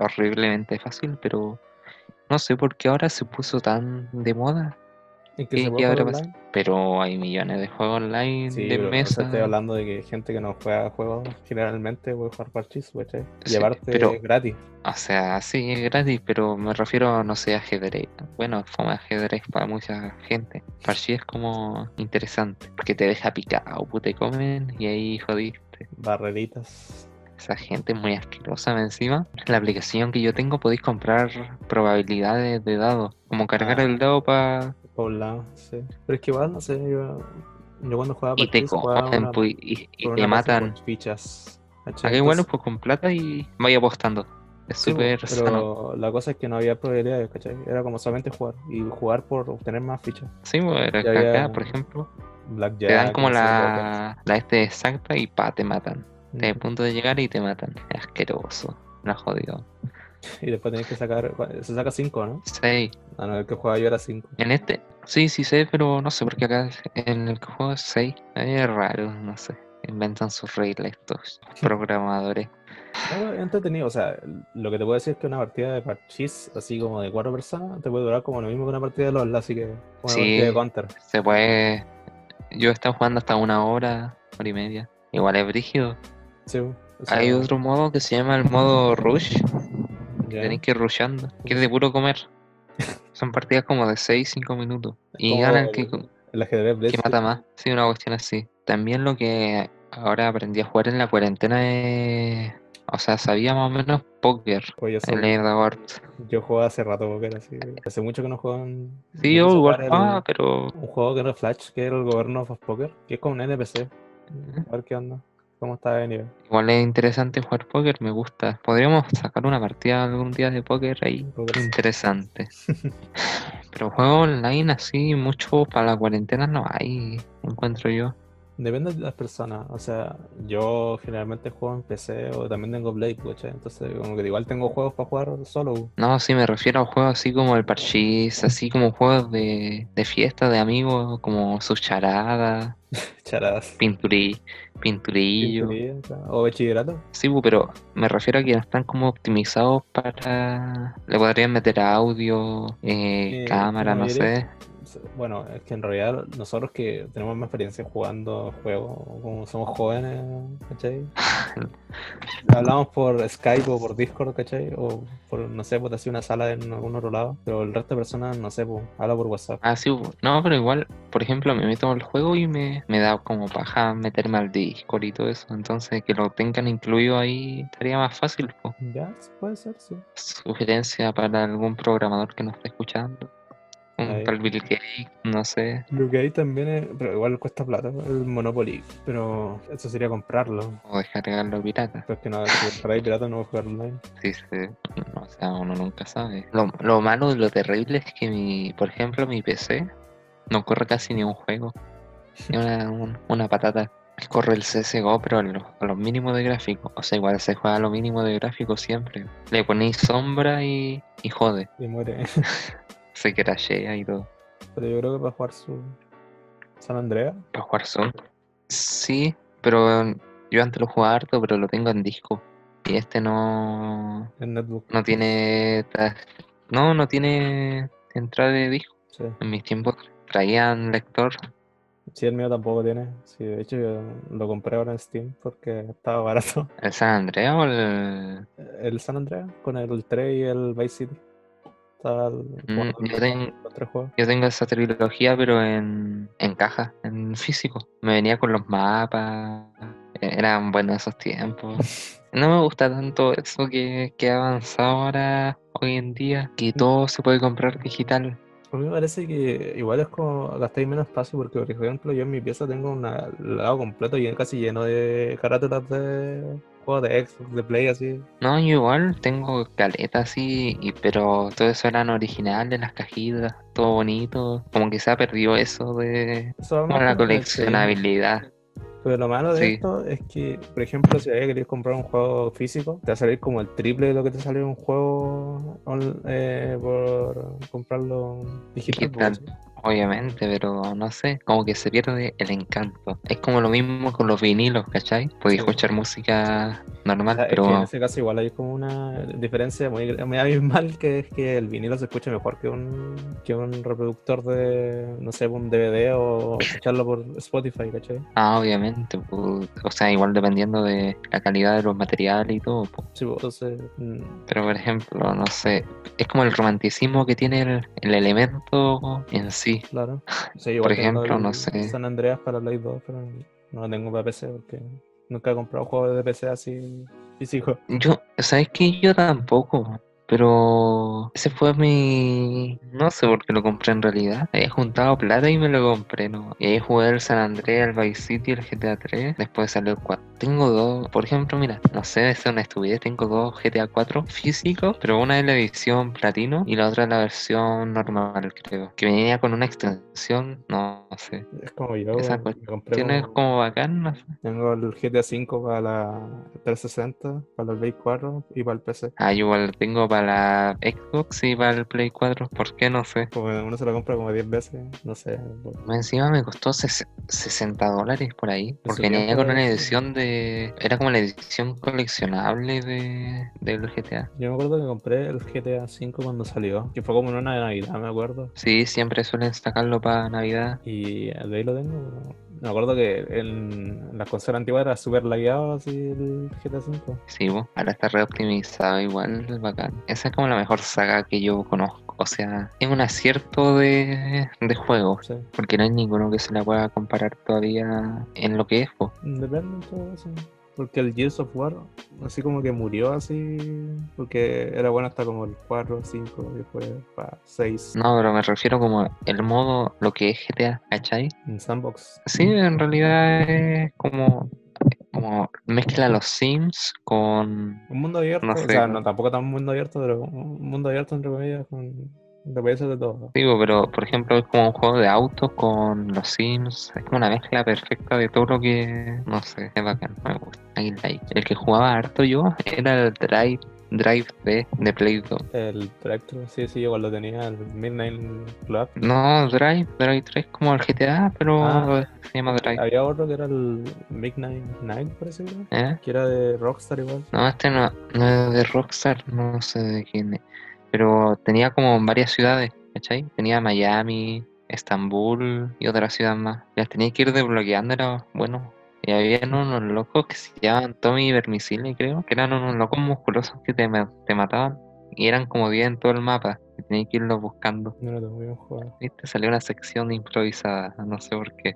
horriblemente fácil, pero no sé por qué ahora se puso tan de moda. ¿En que ¿Qué- se qué puede habrá jugar pasado? online? Pero hay millones de juegos online Sí, de mesa. estoy hablando de que gente que no juega juegos generalmente puede jugar parchís, ¿cachai? Y Sí, aparte pero- es gratis. O sea, sí, es gratis, pero me refiero, no sé, a ajedrez. Bueno, fue ajedrez para mucha gente. Parchís es como interesante, porque te deja picado, puta, te comen y ahí jodiste. Barreritas. Esa gente es muy asquerosa encima. La aplicación que yo tengo podéis comprar probabilidades de dados, como cargar Ah. el dado para Por un lado, sí. Pero es que igual, no sé, yo, yo cuando jugaba y te cogen pues, y, te matan. fichas. igual Entonces- pues con plata y vaya apostando. Es Sí, súper po, sano. pero la cosa es que no había probabilidades, ¿cachai? Era como solamente jugar y jugar por obtener más fichas. Sí, pues, que había- acá, por ejemplo, Blackjack. te dan como la, la este exacta y pa, te matan. póker. Te a punto de llegar y te matan. Es asqueroso. La jodido. Y después tenés que sacar. Se saca 5, ¿no? 6. Ah, no, el que jugaba yo era 5. En este, sí, sí sé, pero no sé por qué acá en el que juego es 6. Es raro, no sé. Inventan sus reglas estos programadores. Es entretenido, o sea, lo que te puedo decir es que una partida de parchís, así como de cuatro personas, te puede durar como lo mismo que una partida de LOL, así que. Una Sí. partida de Counter. Se puede. Yo he estado jugando hasta una hora, hora y media. Igual es brígido. Sí, o sea, Hay otro modo que se llama el modo rush. Tenéis que ir rushando. Que es de puro comer. Son partidas como de 6-5 minutos. Y ganan que, que mata más. Sí, una cuestión así. También lo que ahora aprendí a jugar en la cuarentena es. O sea, sabía más o menos póker. Oye, Edward. yo jugaba hace rato póker, así. Hace mucho que no juego en. Sí, yo jugaba, pero. Un juego que era Flash, que era el Governor of Poker, que es como un NPC. A ver qué onda. ¿Cómo está de nivel? Igual es interesante jugar póker, me gusta. Podríamos sacar una partida algún día de póker ahí. Interesante. Pero juego online así, mucho para la cuarentena no hay, encuentro yo. Depende de las personas. O sea, yo generalmente juego en PC o también tengo Play, ¿cachai? Entonces, como que igual tengo juegos para jugar solo. No, sí me refiero a juegos así como el Parchís, así como juegos de, de fiesta de amigos, como sus charadas, Charadas. pinturi, pinturillo. Pinturía. O bachillerato. Sí, pero me refiero a que están como optimizados para... Le podrían meter audio, eh, Eh, cámara, no sé. Bueno, es que en realidad nosotros que tenemos más experiencia jugando juegos, como somos jóvenes, ¿cachai? Hablamos por Skype o por Discord, ¿cachai? O por, no sé, por así una sala en algún otro lado, pero el resto de personas, no sé, pues, habla por WhatsApp. Ah, sí, hubo. no, pero igual, por ejemplo, me meto al juego y me, me da como paja meterme al Discord y todo eso. Entonces, que lo tengan incluido ahí estaría más fácil. po. Ya, puede ser, sí. Sugerencia para algún programador que nos esté escuchando. Un Ahí. tal Bill Gates, no sé. Lo que hay también es, pero igual cuesta plata, el Monopoly, pero eso sería comprarlo. O descargarlo pirata. Porque no, si para pirata no voy a jugar online. Sí, sí. No, o sea, uno nunca sabe. Lo, lo malo y lo terrible es que mi, por ejemplo, mi PC no corre casi ni un juego. Es una, un- una patata. Corre el CSGO, pero a los, a los mínimos de gráfico. O sea, igual se juega a lo mínimo de gráfico siempre. Le ponéis sombra y, y jode. Y muere. Se crashea y todo. Pero yo creo que para jugar su San Andrea, Para jugar solo. Sí, pero yo antes lo jugaba harto, pero lo tengo en disco. Y este no, en netbook. no tiene. No, no tiene entrada de disco. Sí. En mis tiempos traían lector. Sí, el mío tampoco tiene. Sí, de hecho yo lo compré ahora en Steam porque estaba barato. ¿El San Andreas o el.? El San Andreas con el 3 y el Vice City. Estaba Mm, yo tengo-. Yo esa trilogía, pero en, en caja, en físico. Me venía con los mapas. e- Eran buenos esos tiempos. No me gusta tanto eso que, que ha avanzado ahora, hoy en día, que todo se puede comprar digital. A mí me parece que igual es como gastáis menos espacio porque, por ejemplo, yo en mi pieza tengo un lado completo y casi lleno de carátulas de juegos de Xbox, de Play, así. No, yo igual tengo caletas así, y, pero todo eso eran originales, las cajitas, todo bonito. Como que se ha perdido eso de Eso como la coleccionabilidad. Pero lo malo de Sí. esto es que, por ejemplo, si ahí queréis comprar un juego físico, te va a salir como el triple de lo que te sale un juego on- eh, por comprarlo digital. Digital. Obviamente, pero no sé, como que se pierde el encanto. Es como lo mismo con los vinilos, ¿cachai? Podéis Sí. escuchar música O normal, sea, es que en pero ese caso igual hay como una diferencia muy, muy abismal que es que el vinilo se escucha mejor que un, que un reproductor de, no sé, un DVD o escucharlo por Spotify, ¿cachai? ah, obviamente, pues, o sea, igual dependiendo de la calidad de los materiales y todo. pues. Sí, pues, entonces, Pero por ejemplo, no sé, es como el romanticismo que tiene el, el elemento en sí. Claro. Sí, igual Por ejemplo, no sé. San Andreas para Play 2, pero no lo tengo para PC porque nunca he comprado juegos de PC así físico. Yo, ¿sabes que Yo tampoco, pero ese fue mi... No sé por qué lo compré en realidad. Había juntado plata y me lo compré, ¿no? Y ahí jugué el San Andreas, el Vice City, el GTA 3, después salió el 4. Tengo dos, por ejemplo, mira, no sé, es una estupidez, tengo dos GTA 4 físicos, pero una es la edición platino y la otra es la versión normal, creo. Que venía con una extensión, no, no sé. Es como yo, Esa compré Tiene como- bacán, no sé. tengo el GTA V para la 360, para el Play 4 y para el PC. Ah, yo igual tengo para la Xbox y para el Play 4. ¿Por qué? No sé. Como uno se lo compra como 10 veces, no sé. Encima me costó ses- 60 dólares por ahí. Porque venía con una edición de. Era como la edición coleccionable de del GTA. Yo me acuerdo que compré el GTA V cuando salió, que fue como en una de Navidad, me acuerdo. Sí, siempre suelen sacarlo para Navidad. Y de ahí lo tengo. Me acuerdo que en las consolas antiguas era súper lagueado así el GTA V. Sí, bo, ahora está reoptimizado igual, bacán. Esa es como la mejor saga que yo conozco. O sea, es un acierto de, de juego. Sí. Porque no hay ninguno que se la pueda comparar todavía en lo que es. po. Depende en todo eso. Porque el Gears of War, así como que murió así, porque era bueno hasta como el 4, 5, y después para 6 No, pero me refiero como el modo, lo que es GTA, ¿cachai? en Sandbox. Sí, en realidad es como, como mezcla los Sims con... Un mundo abierto, No o sea, ¿no? no tampoco tan mundo abierto, pero un mundo abierto entre comillas con DPS de todo. Digo, pero por ejemplo es como un juego de autos con los Sims. Es como una mezcla perfecta de todo lo que... No sé, es bacán, me gusta. Ahí like. El que jugaba harto yo era el Drive, Drive D de Play 2. El Tractor, sí, sí, igual lo tenía, el Midnight Club. No, Drive, Drive 3 como el GTA, pero Ah. se llama Drive. Había otro que era el Midnight Night, parece que era, ¿Eh? que era de Rockstar igual. No, este no, no es de Rockstar, no sé de quién es. Pero tenía como varias ciudades, ¿cachai? Tenía Miami, Estambul y otra ciudad más. Las tenía que ir desbloqueando, era bueno. Y había unos locos que se llamaban Tommy Vermicile, creo, que eran unos locos musculosos que te, te mataban. Y eran como 10 en todo el mapa. Y tenías que irlos buscando. No lo tengo bien jugado. ¿Viste? Salió una sección improvisada, no sé por qué.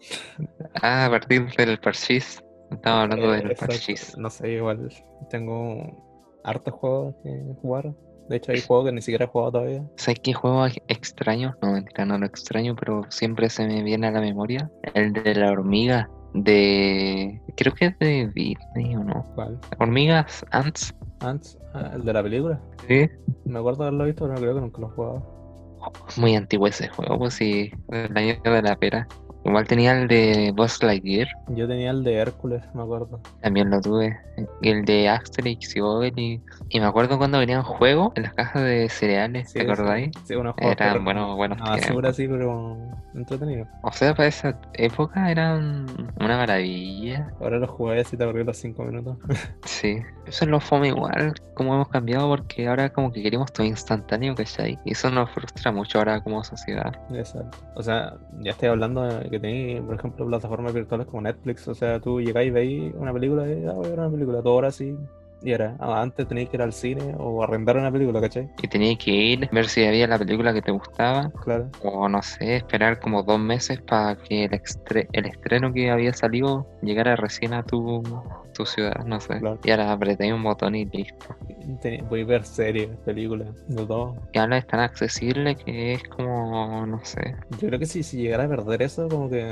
ah, a partir del parchís. Estaba hablando Eh, del parchís. No sé, igual tengo hartos juegos que jugar. De hecho, hay juegos que ni siquiera he jugado todavía. ¿Sabes qué juego ex- extraño? No, mentira, no lo extraño, pero siempre se me viene a la memoria. El de la hormiga. De. Creo que es de Disney o no. ¿Cuál? Hormigas Ants. Ants, ah, el de la película. Sí. Me acuerdo de haberlo visto, pero no creo que nunca lo he jugado. Muy antiguo ese juego, pues sí. El año de la pera. Igual tenía el de Buzz Lightyear. Yo tenía el de Hércules, me acuerdo. También lo tuve. Y el de Asterix y Obelix. Y me acuerdo cuando venían juegos en las cajas de cereales, Sí, ¿te sí. acordáis? Sí, unos juegos que Eran buenos, buenos basura así, pero entretenido. O sea, para esa época eran una maravilla. Ahora los jugué así te aburrí los 5 minutos. Sí, eso es lo fome igual, como hemos cambiado, porque ahora como que queremos todo instantáneo, ¿cachai? Y eso nos frustra mucho ahora como sociedad. Exacto. O sea, ya estoy hablando de que tenéis, por ejemplo, plataformas virtuales como Netflix. O sea, tú llegáis y veis una película y ah, voy a ver una película, dos horas y, y era. Ah, antes tenéis que ir al cine o arrendar una película, ¿cachai? Y tenías que ir, ver si había la película que te gustaba, Claro. o no sé, esperar como dos meses para que el, estre- el estreno que había salido llegara recién a tu, tu ciudad, no sé. Claro. Y ahora apreté un botón y listo. Voy a ver series, películas, de todo. Y ahora es tan accesible que es como, no sé, Yo creo que si, si llegara a perder eso, como que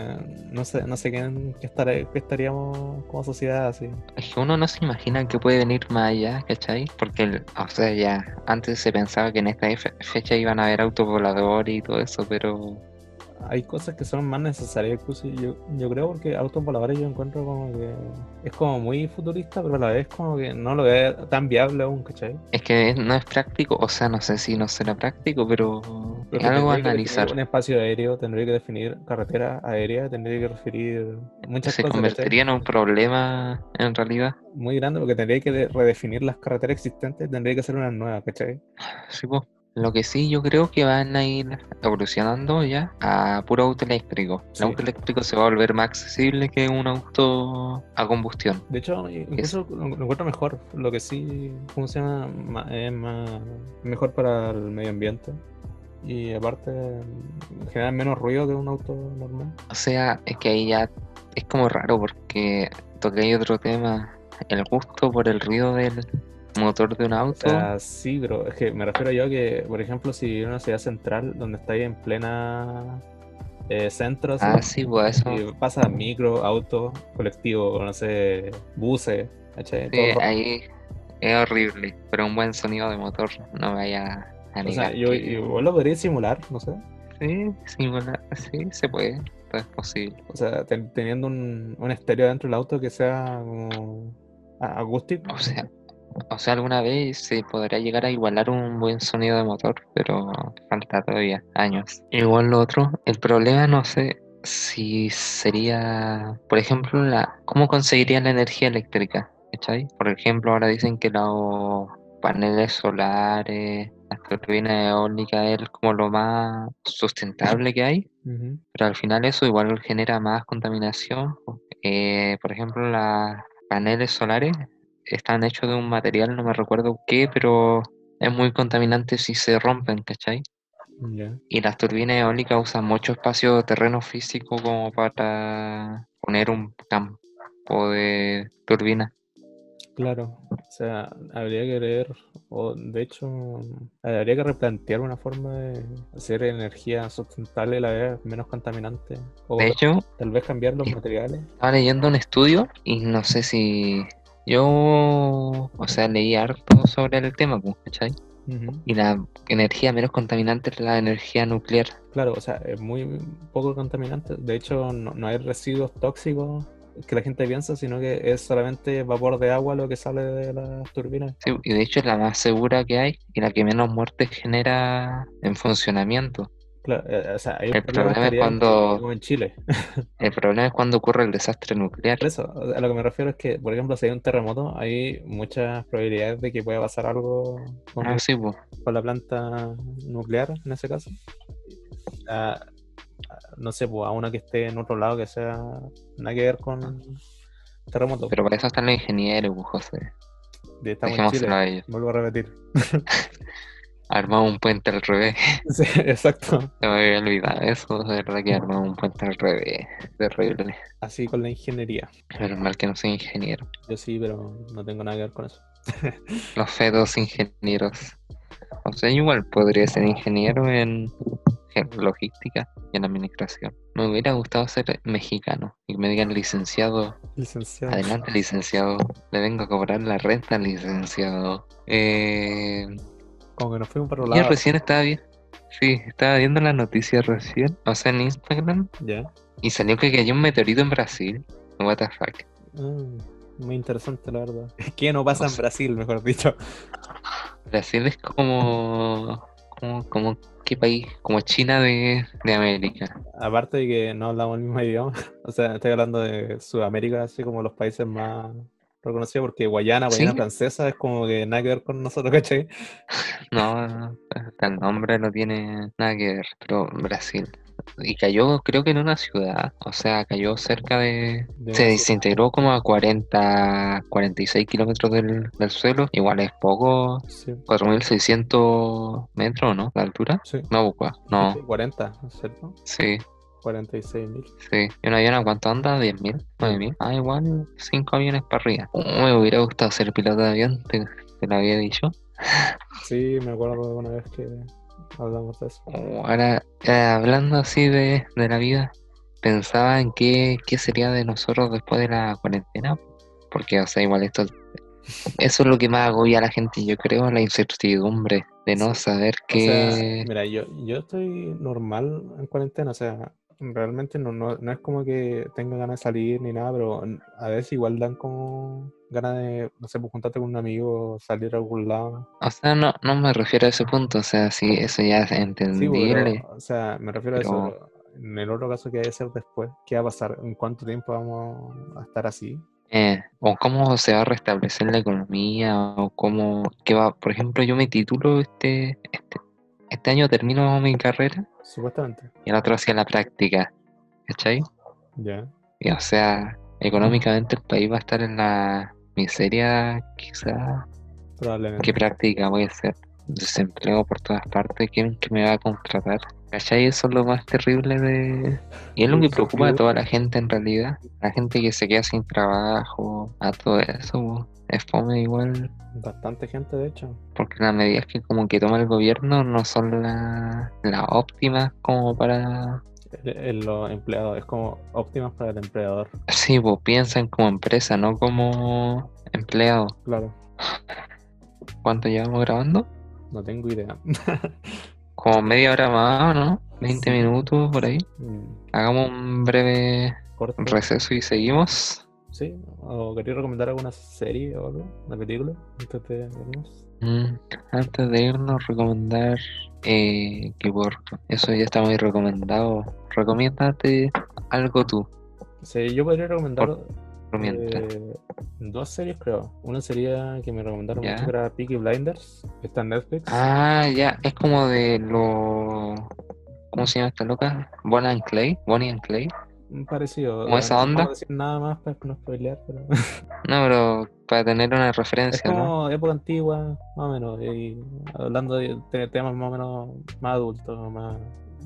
no sé, no sé qué, qué, estaré- qué estaríamos como sociedad así. Es que uno no se imagina que puede venir más allá, ¿cachai? Porque, o sea, ya antes se pensaba que en esta fe- fecha iban a haber autovoladores y todo eso, pero Hay cosas que son más necesarias, yo, yo creo, porque autos voladores yo encuentro como que es como muy futurista, pero a la vez como que no lo veo tan viable aún, ¿cachai? es que no es práctico, o sea, no sé si no será práctico, pero es algo a analizar. Un espacio aéreo, tendría que definir carretera aérea, tendría que referir muchas Se cosas, ¿cachai? convertiría en un problema en realidad. Muy grande, porque tendría que de- redefinir las carreteras existentes, tendría que hacer una nueva, ¿cachai? Sí, po. Lo que sí, yo creo que van a ir evolucionando ya a puro auto eléctrico. Sí. El auto eléctrico se va a volver más accesible que un auto a combustión. De hecho, incluso lo, lo encuentro mejor. Lo que sí funciona es más mejor para el medio ambiente. Y aparte, genera menos ruido que un auto normal. O sea, es que ahí ya es como raro porque toqué otro tema, el gusto por el ruido del motor de un auto. sí, pero es que me refiero yo a que, por ejemplo, si una ciudad central donde está ahí en plena eh, centro, así, ah, sí, pues eso. y pasa micro, auto, colectivo, no sé, buses, ¿cachai? Sí, ahí es horrible, pero un buen sonido de motor no vaya a o sea, yo que- igual lo podría simular, no sé. Sí, bueno, sí, se puede, todo es posible. O sea, ten- teniendo un, un estéreo dentro del auto que sea como acústico. O sea, o sea, alguna vez se podrá llegar a igualar un buen sonido de motor, pero falta todavía años. Igual lo otro, el problema no sé si sería, por ejemplo, la cómo conseguirían la energía eléctrica, ¿cachai? Por ejemplo, ahora dicen que los paneles solares, las turbinas eólicas es como lo más sustentable que hay. Pero al final eso igual genera más contaminación. Eh, por ejemplo, los paneles solares están hechos de un material, no me recuerdo qué, pero es muy contaminante si se rompen, ¿cachai? Y las turbinas eólicas usan mucho espacio terreno físico como para poner un campo de turbina. Claro, o sea, habría que ver, o de hecho, habría que replantear una forma de hacer energía sustentable a la vez menos contaminante. O De hecho, tal vez cambiar los Sí. materiales. estaba leyendo un estudio y no sé si yo, o sea, leí harto sobre el tema, pues, ¿cachai? Ujú. Y la energía menos contaminante es la energía nuclear. Claro, o sea, es muy poco contaminante. De hecho, no, no hay residuos tóxicos que la gente piensa, sino que es solamente vapor de agua lo que sale de las turbinas. Sí, y de hecho es la más segura que hay y la que menos muertes genera en funcionamiento. Claro, eh, o sea, hay un El problema es cuando- como en Chile. El problema es cuando ocurre el desastre nuclear. Por eso, a lo que me refiero es que, por ejemplo, si hay un terremoto, hay muchas probabilidades de que pueda pasar algo con, Ah, sí, pues. con la planta nuclear, en ese caso. No sé, pues a una que esté en otro lado que sea nada que ver con terremoto. Pero para eso están los ingenieros, José. De estamos en Chile. a ellos. Vuelvo a repetir. Armamos un puente al revés. Sí, exacto. Se me había olvidado eso, de verdad que armamos un puente al revés. Terrible. Así con la ingeniería. Pero mal que no soy ingeniero. Yo sí, pero no tengo nada que ver con eso. Los fedos ingenieros. O sea, igual podría ser ingeniero en logística y en administración. Me hubiera gustado ser mexicano y que me digan licenciado. Licenciado. Adelante, licenciado. Le vengo a cobrar la renta, licenciado. Eh, Como que nos fuimos para yo un lado. recién estaba viendo. Sí, estaba viendo las noticias recién, o sea, en Instagram, Ya. y salió que cayó un meteorito en Brasil. What the fuck. Ah, muy interesante, la verdad. ¿Qué no pasa en. Brasil, mejor dicho? Brasil es como. como, como ¿qué país? Como China de, de América. Aparte de que no hablamos el mismo idioma. O sea, estoy hablando de Sudamérica, así como los países más reconocidos, porque Guayana, Guayana ¿Sí? francesa, es como que nada que ver con nosotros, ¿cachai? No, no, el nombre no tiene nada que ver, pero Brasil. Y cayó, creo que en una ciudad, o sea, cayó cerca de... De Se desintegró como a 40, 46 kilómetros del, del suelo, igual es poco, Sí, 4.600 metros, ¿no? La altura. sí. No, pues, no, 40, ¿cierto? sí, 46 mil. sí. ¿Y un avión a cuánto anda? ¿10.000? ¿9.000? Ah, igual, 5 aviones para arriba. Me hubiera gustado ser piloto de avión, te, te lo había dicho. Sí, me acuerdo de una vez que hablamos de eso. Oh, Ahora, eh, hablando así de, de la vida, pensaba en qué, qué sería de nosotros después de la cuarentena, porque, o sea, igual esto, eso es lo que más agobia a la gente, yo creo, la incertidumbre de no saber O sea, qué... mira, yo, yo estoy normal en cuarentena, o sea, realmente no, no, no es como que tenga ganas de salir ni nada, pero a veces igual dan como ganas de, no sé, pues juntarte con un amigo, salir a algún lado. O sea, no, no me refiero a ese punto, o sea, sí, eso ya es Sí, pues, entendible. pero, o sea, me refiero a eso. En el otro caso que hay que ser después, ¿qué va a pasar? ¿En cuánto tiempo vamos a estar así? Eh, o cómo se va a restablecer la economía, o cómo, qué va, por ejemplo, yo me titulo este, este, este año termino mi carrera Supuestamente. y el otro hacia la práctica, ¿cachai? Ya. Y, o sea, económicamente el país va a estar en la miseria, quizá. Probablemente. ¿Qué práctica voy a hacer? Desempleo por todas partes, ¿quién que me va a contratar? ¿Cachai? Eso es lo más terrible de... Y es lo que preocupa a toda la gente en realidad. La gente que se queda sin trabajo, a todo eso. Es fome igual. Bastante gente, de hecho. Porque las medidas que como que toma el gobierno no son las las óptimas como para... El- el- los empleados, es como óptimas para el empleador. Sí, pues piensan como empresa, no como empleado. Claro, ¿Cuánto llevamos grabando? no tengo idea. Como media hora más, ¿no? 20 Sí. minutos por ahí. Mm, Hagamos un breve receso y seguimos. Sí, o quería recomendar alguna serie o algo, una película, antes de irnos. Mm, antes de irnos, recomendar eh, que por eso ya está muy recomendado. Recomiéndate algo tú, Sí, yo podría recomendar por eh, dos series, creo. Una sería que me recomendaron Ya. mucho, que era Peaky Blinders, está en Netflix. Ah, ya, es como de lo. ¿Cómo se llama esta loca? Bonnie and Clay. Bonnie and Clay. Parecido. ¿Como esa no onda? decir nada más para no spoilear, pero No, pero para tener una es referencia, ¿no? época antigua, más o menos, y hablando de, temas más o menos más adultos, más,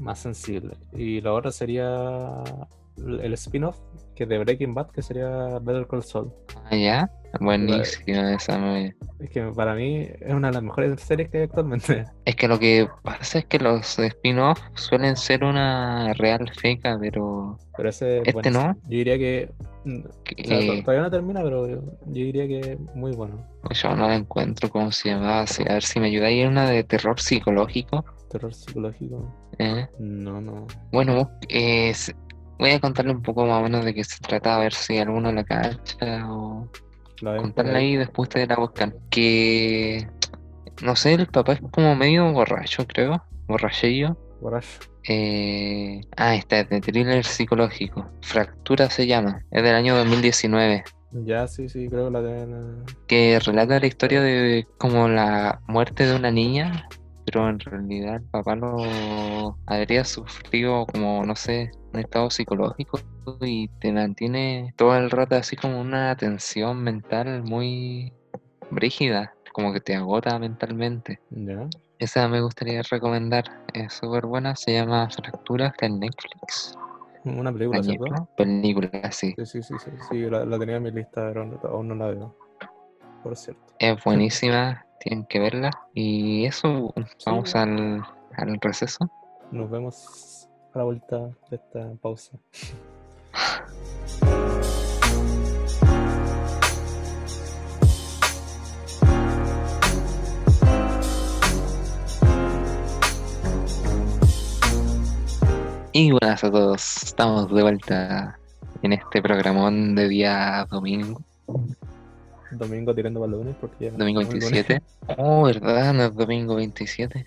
más sensibles. Y la otra sería el spin-off, que de Breaking Bad, que sería Better Call Saul. Ah, ya. Buenísima esa. me- Es que para mí es una de las mejores series que hay actualmente. Es que lo que pasa es que los spin-off suelen ser una real feca, pero Pero ese es Este no. Yo diría que. mm, que, todavía no termina, pero yo, yo diría que es muy bueno. yo no la encuentro cómo se llamaba. a ver si me ayudáis. Es una de terror psicológico. Terror psicológico. ¿eh? No, no. Bueno, eh, s- voy a contarle un poco más o menos de qué se trata, a ver si alguno la cacha o La contarla ahí después ustedes la buscan. Que no sé, el papá es como medio borracho, creo. Borrachillo. Borracho. Eh, ah, está, es de thriller psicológico. Fractura se llama. Es del año 2019. Ya, sí, sí, creo que la deben. eh, Que relata la historia de como la muerte de una niña pero en realidad el papá lo habría sufrido como, no sé, un estado psicológico y te mantiene todo el rato así como una tensión mental muy brígida, como que te agota mentalmente. ¿Ya? Esa me gustaría recomendar, es súper buena, se llama Fractura, está en Netflix. Una película, ¿cierto? Película, sí. Sí, sí, sí, sí, sí, la, la tenía en mi lista, pero aún no la veo. Por cierto. Es buenísima, tienen que verla. Y eso, vamos Sí. al, al receso. Nos vemos a la vuelta de esta pausa. Y buenas a todos, estamos de vuelta en este programón de día domingo, Domingo tirando balones porque ya domingo no, lunes- 27. Oh, ¿verdad? No es domingo 27.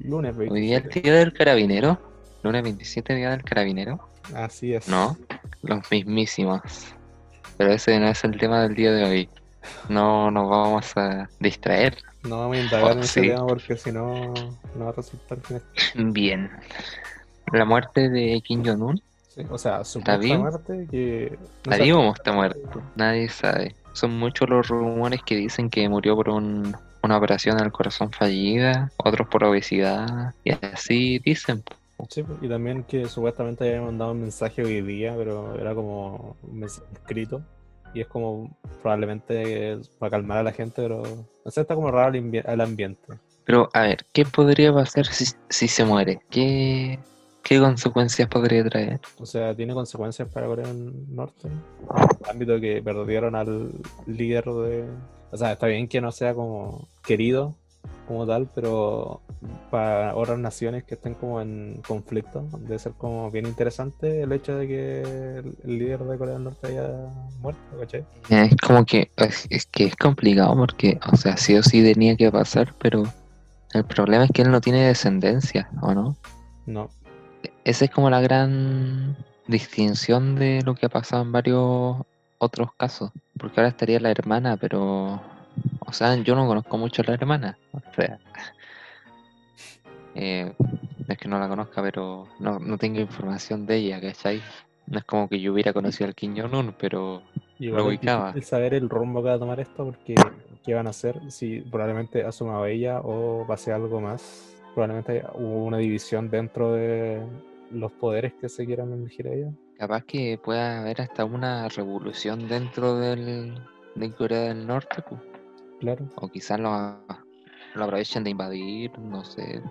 Lunes Hoy día es 27. el día del carabinero. Lunes 27, día del carabinero. Así es. No, los mismísimos. Pero ese no es el tema del día de hoy. No nos vamos a distraer. No vamos a indagar Oh, en ese sí. tema porque si no, no va a resultar. Bien. La muerte de Kim Jong-un. Sí, O sea, vivo? muerte que. no ¿Está vivo o está muerto? Nadie sabe. Son muchos los rumores que dicen que murió por un- una operación al corazón fallida, otros por obesidad, y así dicen. Sí, y también que supuestamente había mandado un mensaje hoy día, pero era como un mensaje escrito. Y es como probablemente para calmar a la gente, pero no sé, está como raro el ambiente. Pero, a ver, ¿qué podría pasar si, si se muere? ¿Qué, ¿Qué consecuencias podría traer? O sea, tiene consecuencias para Corea del Norte. El ámbito que perdieron al líder de. O sea, está bien que no sea como querido como tal, pero para otras naciones que estén como en conflicto, debe ser como bien interesante el hecho de que el, líder de Corea del Norte haya muerto, ¿cachai? Es como que es, es que es complicado porque, o sea, sí o sí tenía que pasar, pero el problema es que él no tiene descendencia, ¿o no? No. Esa es como la gran distinción de lo que ha pasado en varios otros casos. Porque ahora estaría la hermana, pero. O sea, yo no conozco mucho a la hermana. O sea. eh, es que no la conozca, pero no, no tengo información de ella, ¿cachai? No es como que yo hubiera conocido al Kim Jong-un, pero. Igual Lo ubicaba. difícil saber el rumbo que va a tomar esto porque qué van a hacer, si probablemente ha sumado ella o va a ser algo más. Probablemente hubo una división dentro de los poderes que se quieran elegir a ella. Capaz que pueda haber hasta una revolución dentro del, de Corea del Norte, pues. Claro. O quizás lo, lo aprovechen de invadir, no sé.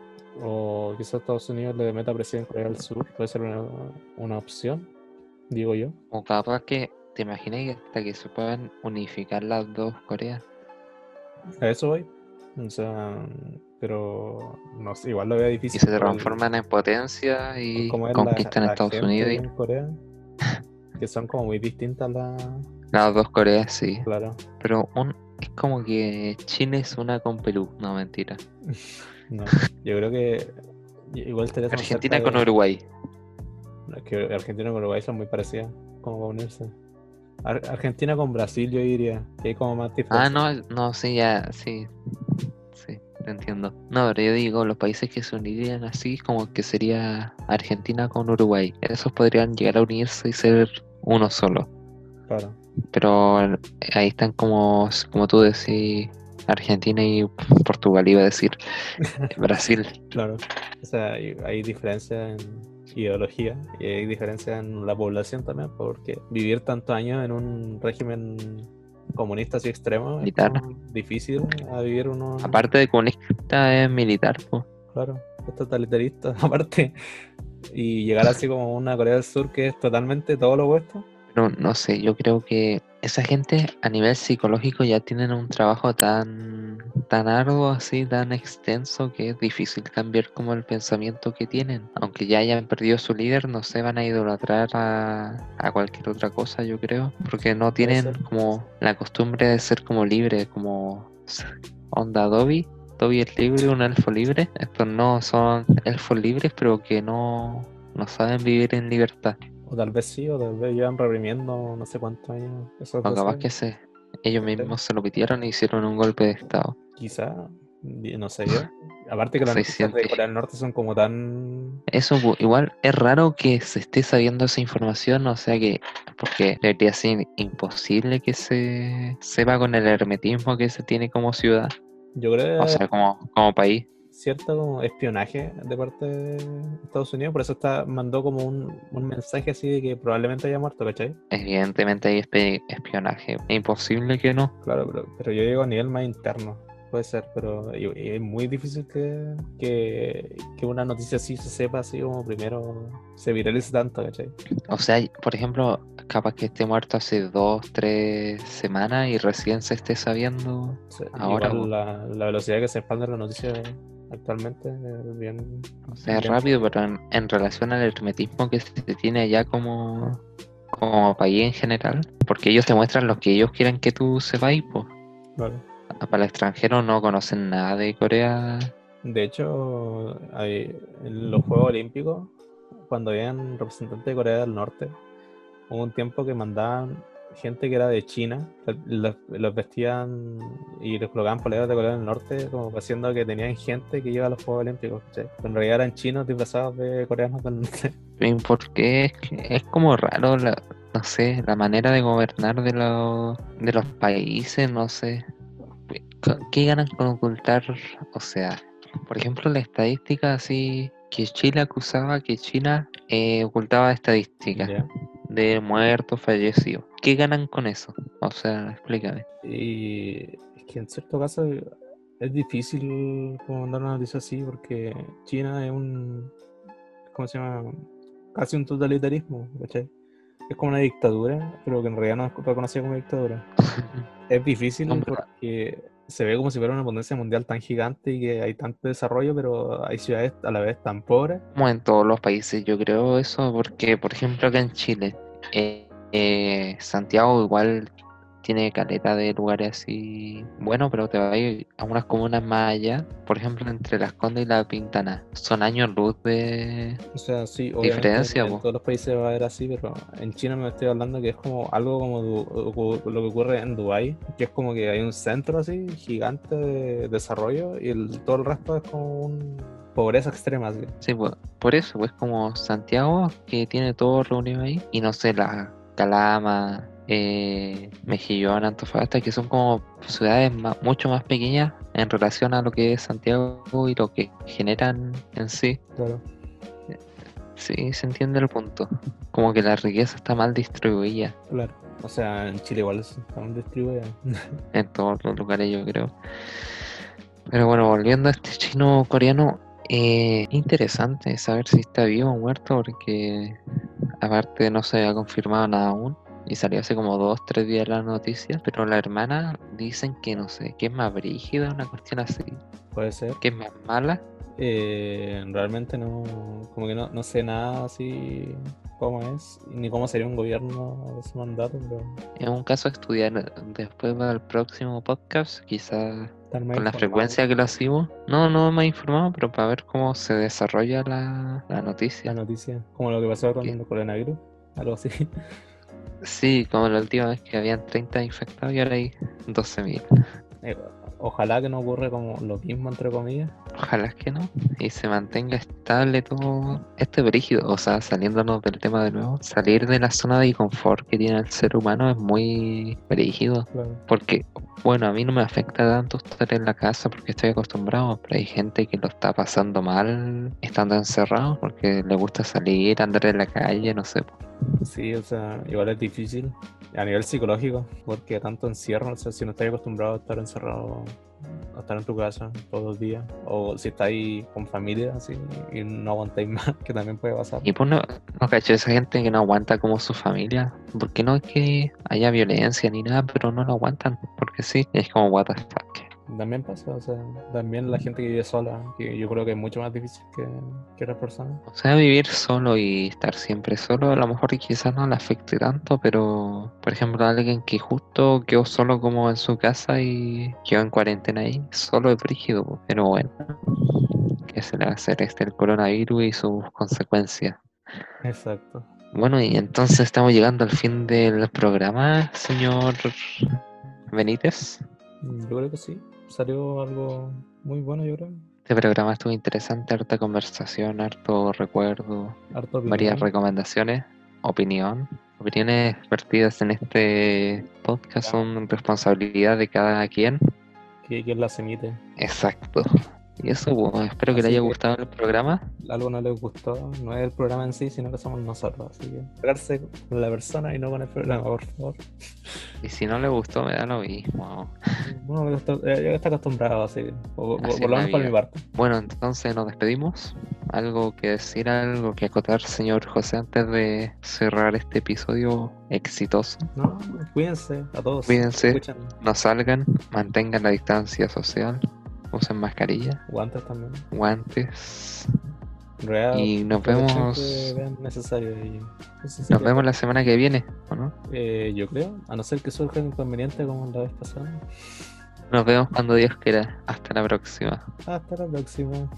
O quizás Estados Unidos le meta presión en Corea del Sur. Puede ser una, una opción, digo yo. O capaz que, ¿te imaginas hasta que se puedan unificar las dos Coreas? A eso voy. O sea, pero no sé, igual lo veo Y difícil. se por el- transforman en potencia y es la- conquistan la Estados Unidos. en Corea, que son como muy distintas las. Y las dos Coreas, sí. Claro. Pero un, es como que Chile es una con Perú, no mentira. No, yo creo que igual Argentina con de- Uruguay. Es que Argentina con Uruguay son muy parecidas, como para unirse. Ar- Argentina con Brasil, yo diría, que hay como más diferencia. Ah, no, no, sí, ya, sí. Sí, te entiendo. No, pero yo digo, los países que se unirían así, como que sería Argentina con Uruguay. Esos podrían llegar a unirse y ser uno solo. Claro. Pero ahí están como, como tú decís, Argentina y Portugal, iba a decir Brasil. Claro. O sea, hay, hay diferencia en ideología y hay diferencia en la población también, porque vivir tantos años en un régimen comunista así extremo Militar. es difícil a vivir uno. Aparte de comunista es militar, pues. Claro, es totalitarista, aparte. Y llegar así como una Corea del Sur que es totalmente todo lo opuesto. Pero no sé, yo creo que esa gente a nivel psicológico ya tienen un trabajo tan, tan arduo, así, tan extenso, que es difícil cambiar como el pensamiento que tienen. Aunque ya hayan perdido su líder, no se van a idolatrar a, a cualquier otra cosa, yo creo. Porque no tienen como la costumbre de ser como libre, como onda Dobby. Dobby es libre, un elfo libre. Estos no son elfos libres, pero que no, no saben vivir en libertad. O tal vez sí, o tal vez llevan reprimiendo no sé cuántos años. Esos O dos capaz años. que se, ellos mismos se lo pidieron e hicieron un golpe de estado. Quizá, Y No sé yo. Aparte que las noticias de 600. Corea del Norte son como tan... Eso igual es raro que se esté sabiendo esa información, o sea que, porque debería ser imposible que se sepa con el hermetismo que se tiene como ciudad, Yo creo o sea, como, como país. Cierto como espionaje de parte de Estados Unidos, por eso está, mandó como un, un mensaje así de que probablemente haya muerto, ¿cachai? Evidentemente hay espionaje, es imposible que no. Claro, pero, pero yo digo a nivel más interno, puede ser, pero es muy difícil que, que, que una noticia así se sepa así como primero se viralice tanto, ¿cachai? O sea, por ejemplo, capaz que esté muerto hace dos, tres semanas y recién se esté sabiendo. Sea, Ahora, la, la velocidad que se expande la noticia actualmente es bien... O sea, es bien- rápido, pero en, en relación al hermetismo que se tiene allá como, como país en general, porque ellos te muestran lo que ellos quieren que tú sepáis, pues. Claro. Para el extranjero no conocen nada de Corea. De hecho, hay- en los Juegos Olímpicos, cuando habían representantes de Corea del Norte, hubo un tiempo que mandaban gente que era de China, los, los vestían y les colocaban poleras de Corea del Norte, como haciendo que tenían gente que iba a los Juegos Olímpicos, en realidad eran chinos disfrazados de coreanos del norte. Porque es, es como raro, la, no sé, la manera de gobernar de, los de los países, no sé. ¿Qué- ¿Qué ganan con ocultar? O sea, por ejemplo, la estadística así que Chile acusaba que China eh, ocultaba estadísticas de muertos, fallecidos. ¿Qué ganan con eso? O sea, explícame. Y es que en cierto caso es difícil como mandar una noticia así porque China es un, ¿cómo se llama? Casi un totalitarismo, ¿cachai? Es como una dictadura, pero que en realidad no es reconocida como dictadura. Es difícil Hombre. porque se ve como si fuera una potencia mundial tan gigante y que hay tanto desarrollo, pero hay ciudades a la vez tan pobres. Como en todos los países, yo creo eso, porque por ejemplo acá en Chile, eh, eh, Santiago igual tiene caleta de lugares así, bueno, pero te vas a ir a unas comunas más allá, por ejemplo entre Las Condes y La Pintana, son años luz de... O sea, sí, Diferencia, en todos los países va a haber así, pero en China me estoy hablando que es como algo como lo que ocurre en Dubái, que es como que hay un centro así gigante de desarrollo y el, todo el resto es como un pobreza extrema. Así. Sí, pues, por eso, pues como Santiago, que tiene todo reunido ahí, y no sé, la Calama, eh, Mejillón, Antofagasta, que son como ciudades ma- mucho más pequeñas en relación a lo que es Santiago y lo que generan en sí. Claro. Sí, se entiende el punto. Como que la riqueza está mal distribuida Claro. O sea, en Chile igual están distribuidas. en todos los lugares, yo creo. Pero bueno, volviendo a este chino coreano, eh, interesante saber si está vivo o muerto, porque aparte no se ha confirmado nada aún. Y salió hace como dos, tres días la noticia. Pero la hermana dicen que no sé, que es más brígida, una cuestión así, Puede ser. que es más mala. Eh, realmente no, como que no, no sé nada así cómo es, ni cómo sería un gobierno de su mandato, pero Es un caso a estudiar después para el próximo podcast, quizás estar más con la frecuencia que lo hacemos. No, no me he informado, pero para ver cómo se desarrolla la, la noticia. La noticia, como lo que pasó con el coronavirus, algo así. Sí, como la última vez que habían 30 infectados y ahora hay 12.000. Ojalá que no ocurra como lo mismo, entre comillas. Ojalá que no. Y se mantenga estable todo este brígido. O sea, saliéndonos del tema de nuevo, salir de la zona de confort que tiene el ser humano es muy brígido. Claro. Porque, bueno, a mí no me afecta tanto estar en la casa porque estoy acostumbrado, pero hay gente que lo está pasando mal estando encerrado porque le gusta salir, andar en la calle, no sé. Sí, o sea, igual es difícil a nivel psicológico, porque tanto encierro, o sea, si no estás acostumbrado a estar encerrado, estar en tu casa todos los días, o si estáis con familia, así, y no aguantáis más, que también puede pasar. Y pues no, no cacho esa gente que no aguanta como su familia, porque no es que haya violencia ni nada, pero no lo aguantan, porque sí, es como what the. También pasa, o sea, también la gente que vive sola, que yo creo que es mucho más difícil que, que otras personas. O sea, vivir solo y estar siempre solo, a lo mejor quizás no le afecte tanto, pero por ejemplo, alguien que justo quedó solo como en su casa y quedó en cuarentena ahí, solo es brígido, pero bueno, que se le va a hacer este el coronavirus y sus consecuencias. Exacto. Bueno, y entonces estamos llegando al fin del programa, señor Benítez. Yo creo que sí. Salió algo muy bueno, yo creo. Este programa estuvo interesante, harta conversación, harto recuerdo, Harto varias recomendaciones, opinión. Opiniones vertidas en este podcast son responsabilidad de cada quien. que, que las emite. Exacto. Y eso, pues, espero que le Así haya que- gustado el programa. Algo no les gustó, no es el programa en sí, sino que somos nosotros. Así que pegarse con la persona y no con el programa, por favor. Y si no le gustó, me da lo mismo. Ya está, eh, ya está acostumbrado, así que por, Así por lo menos por mi parte. Bueno, entonces nos despedimos. Algo que decir, algo que acotar, señor José, antes de cerrar este episodio exitoso. No, cuídense a todos. Cuídense. No salgan, mantengan la distancia social, usen mascarilla, guantes también. guantes. Real, Y nos protección vemos- necesario. y Nos vemos la semana que viene, ¿o no? Eh, yo creo, a no ser que surja un inconveniente como la vez pasada. Nos vemos cuando Dios quiera. Hasta la próxima. Hasta la próxima.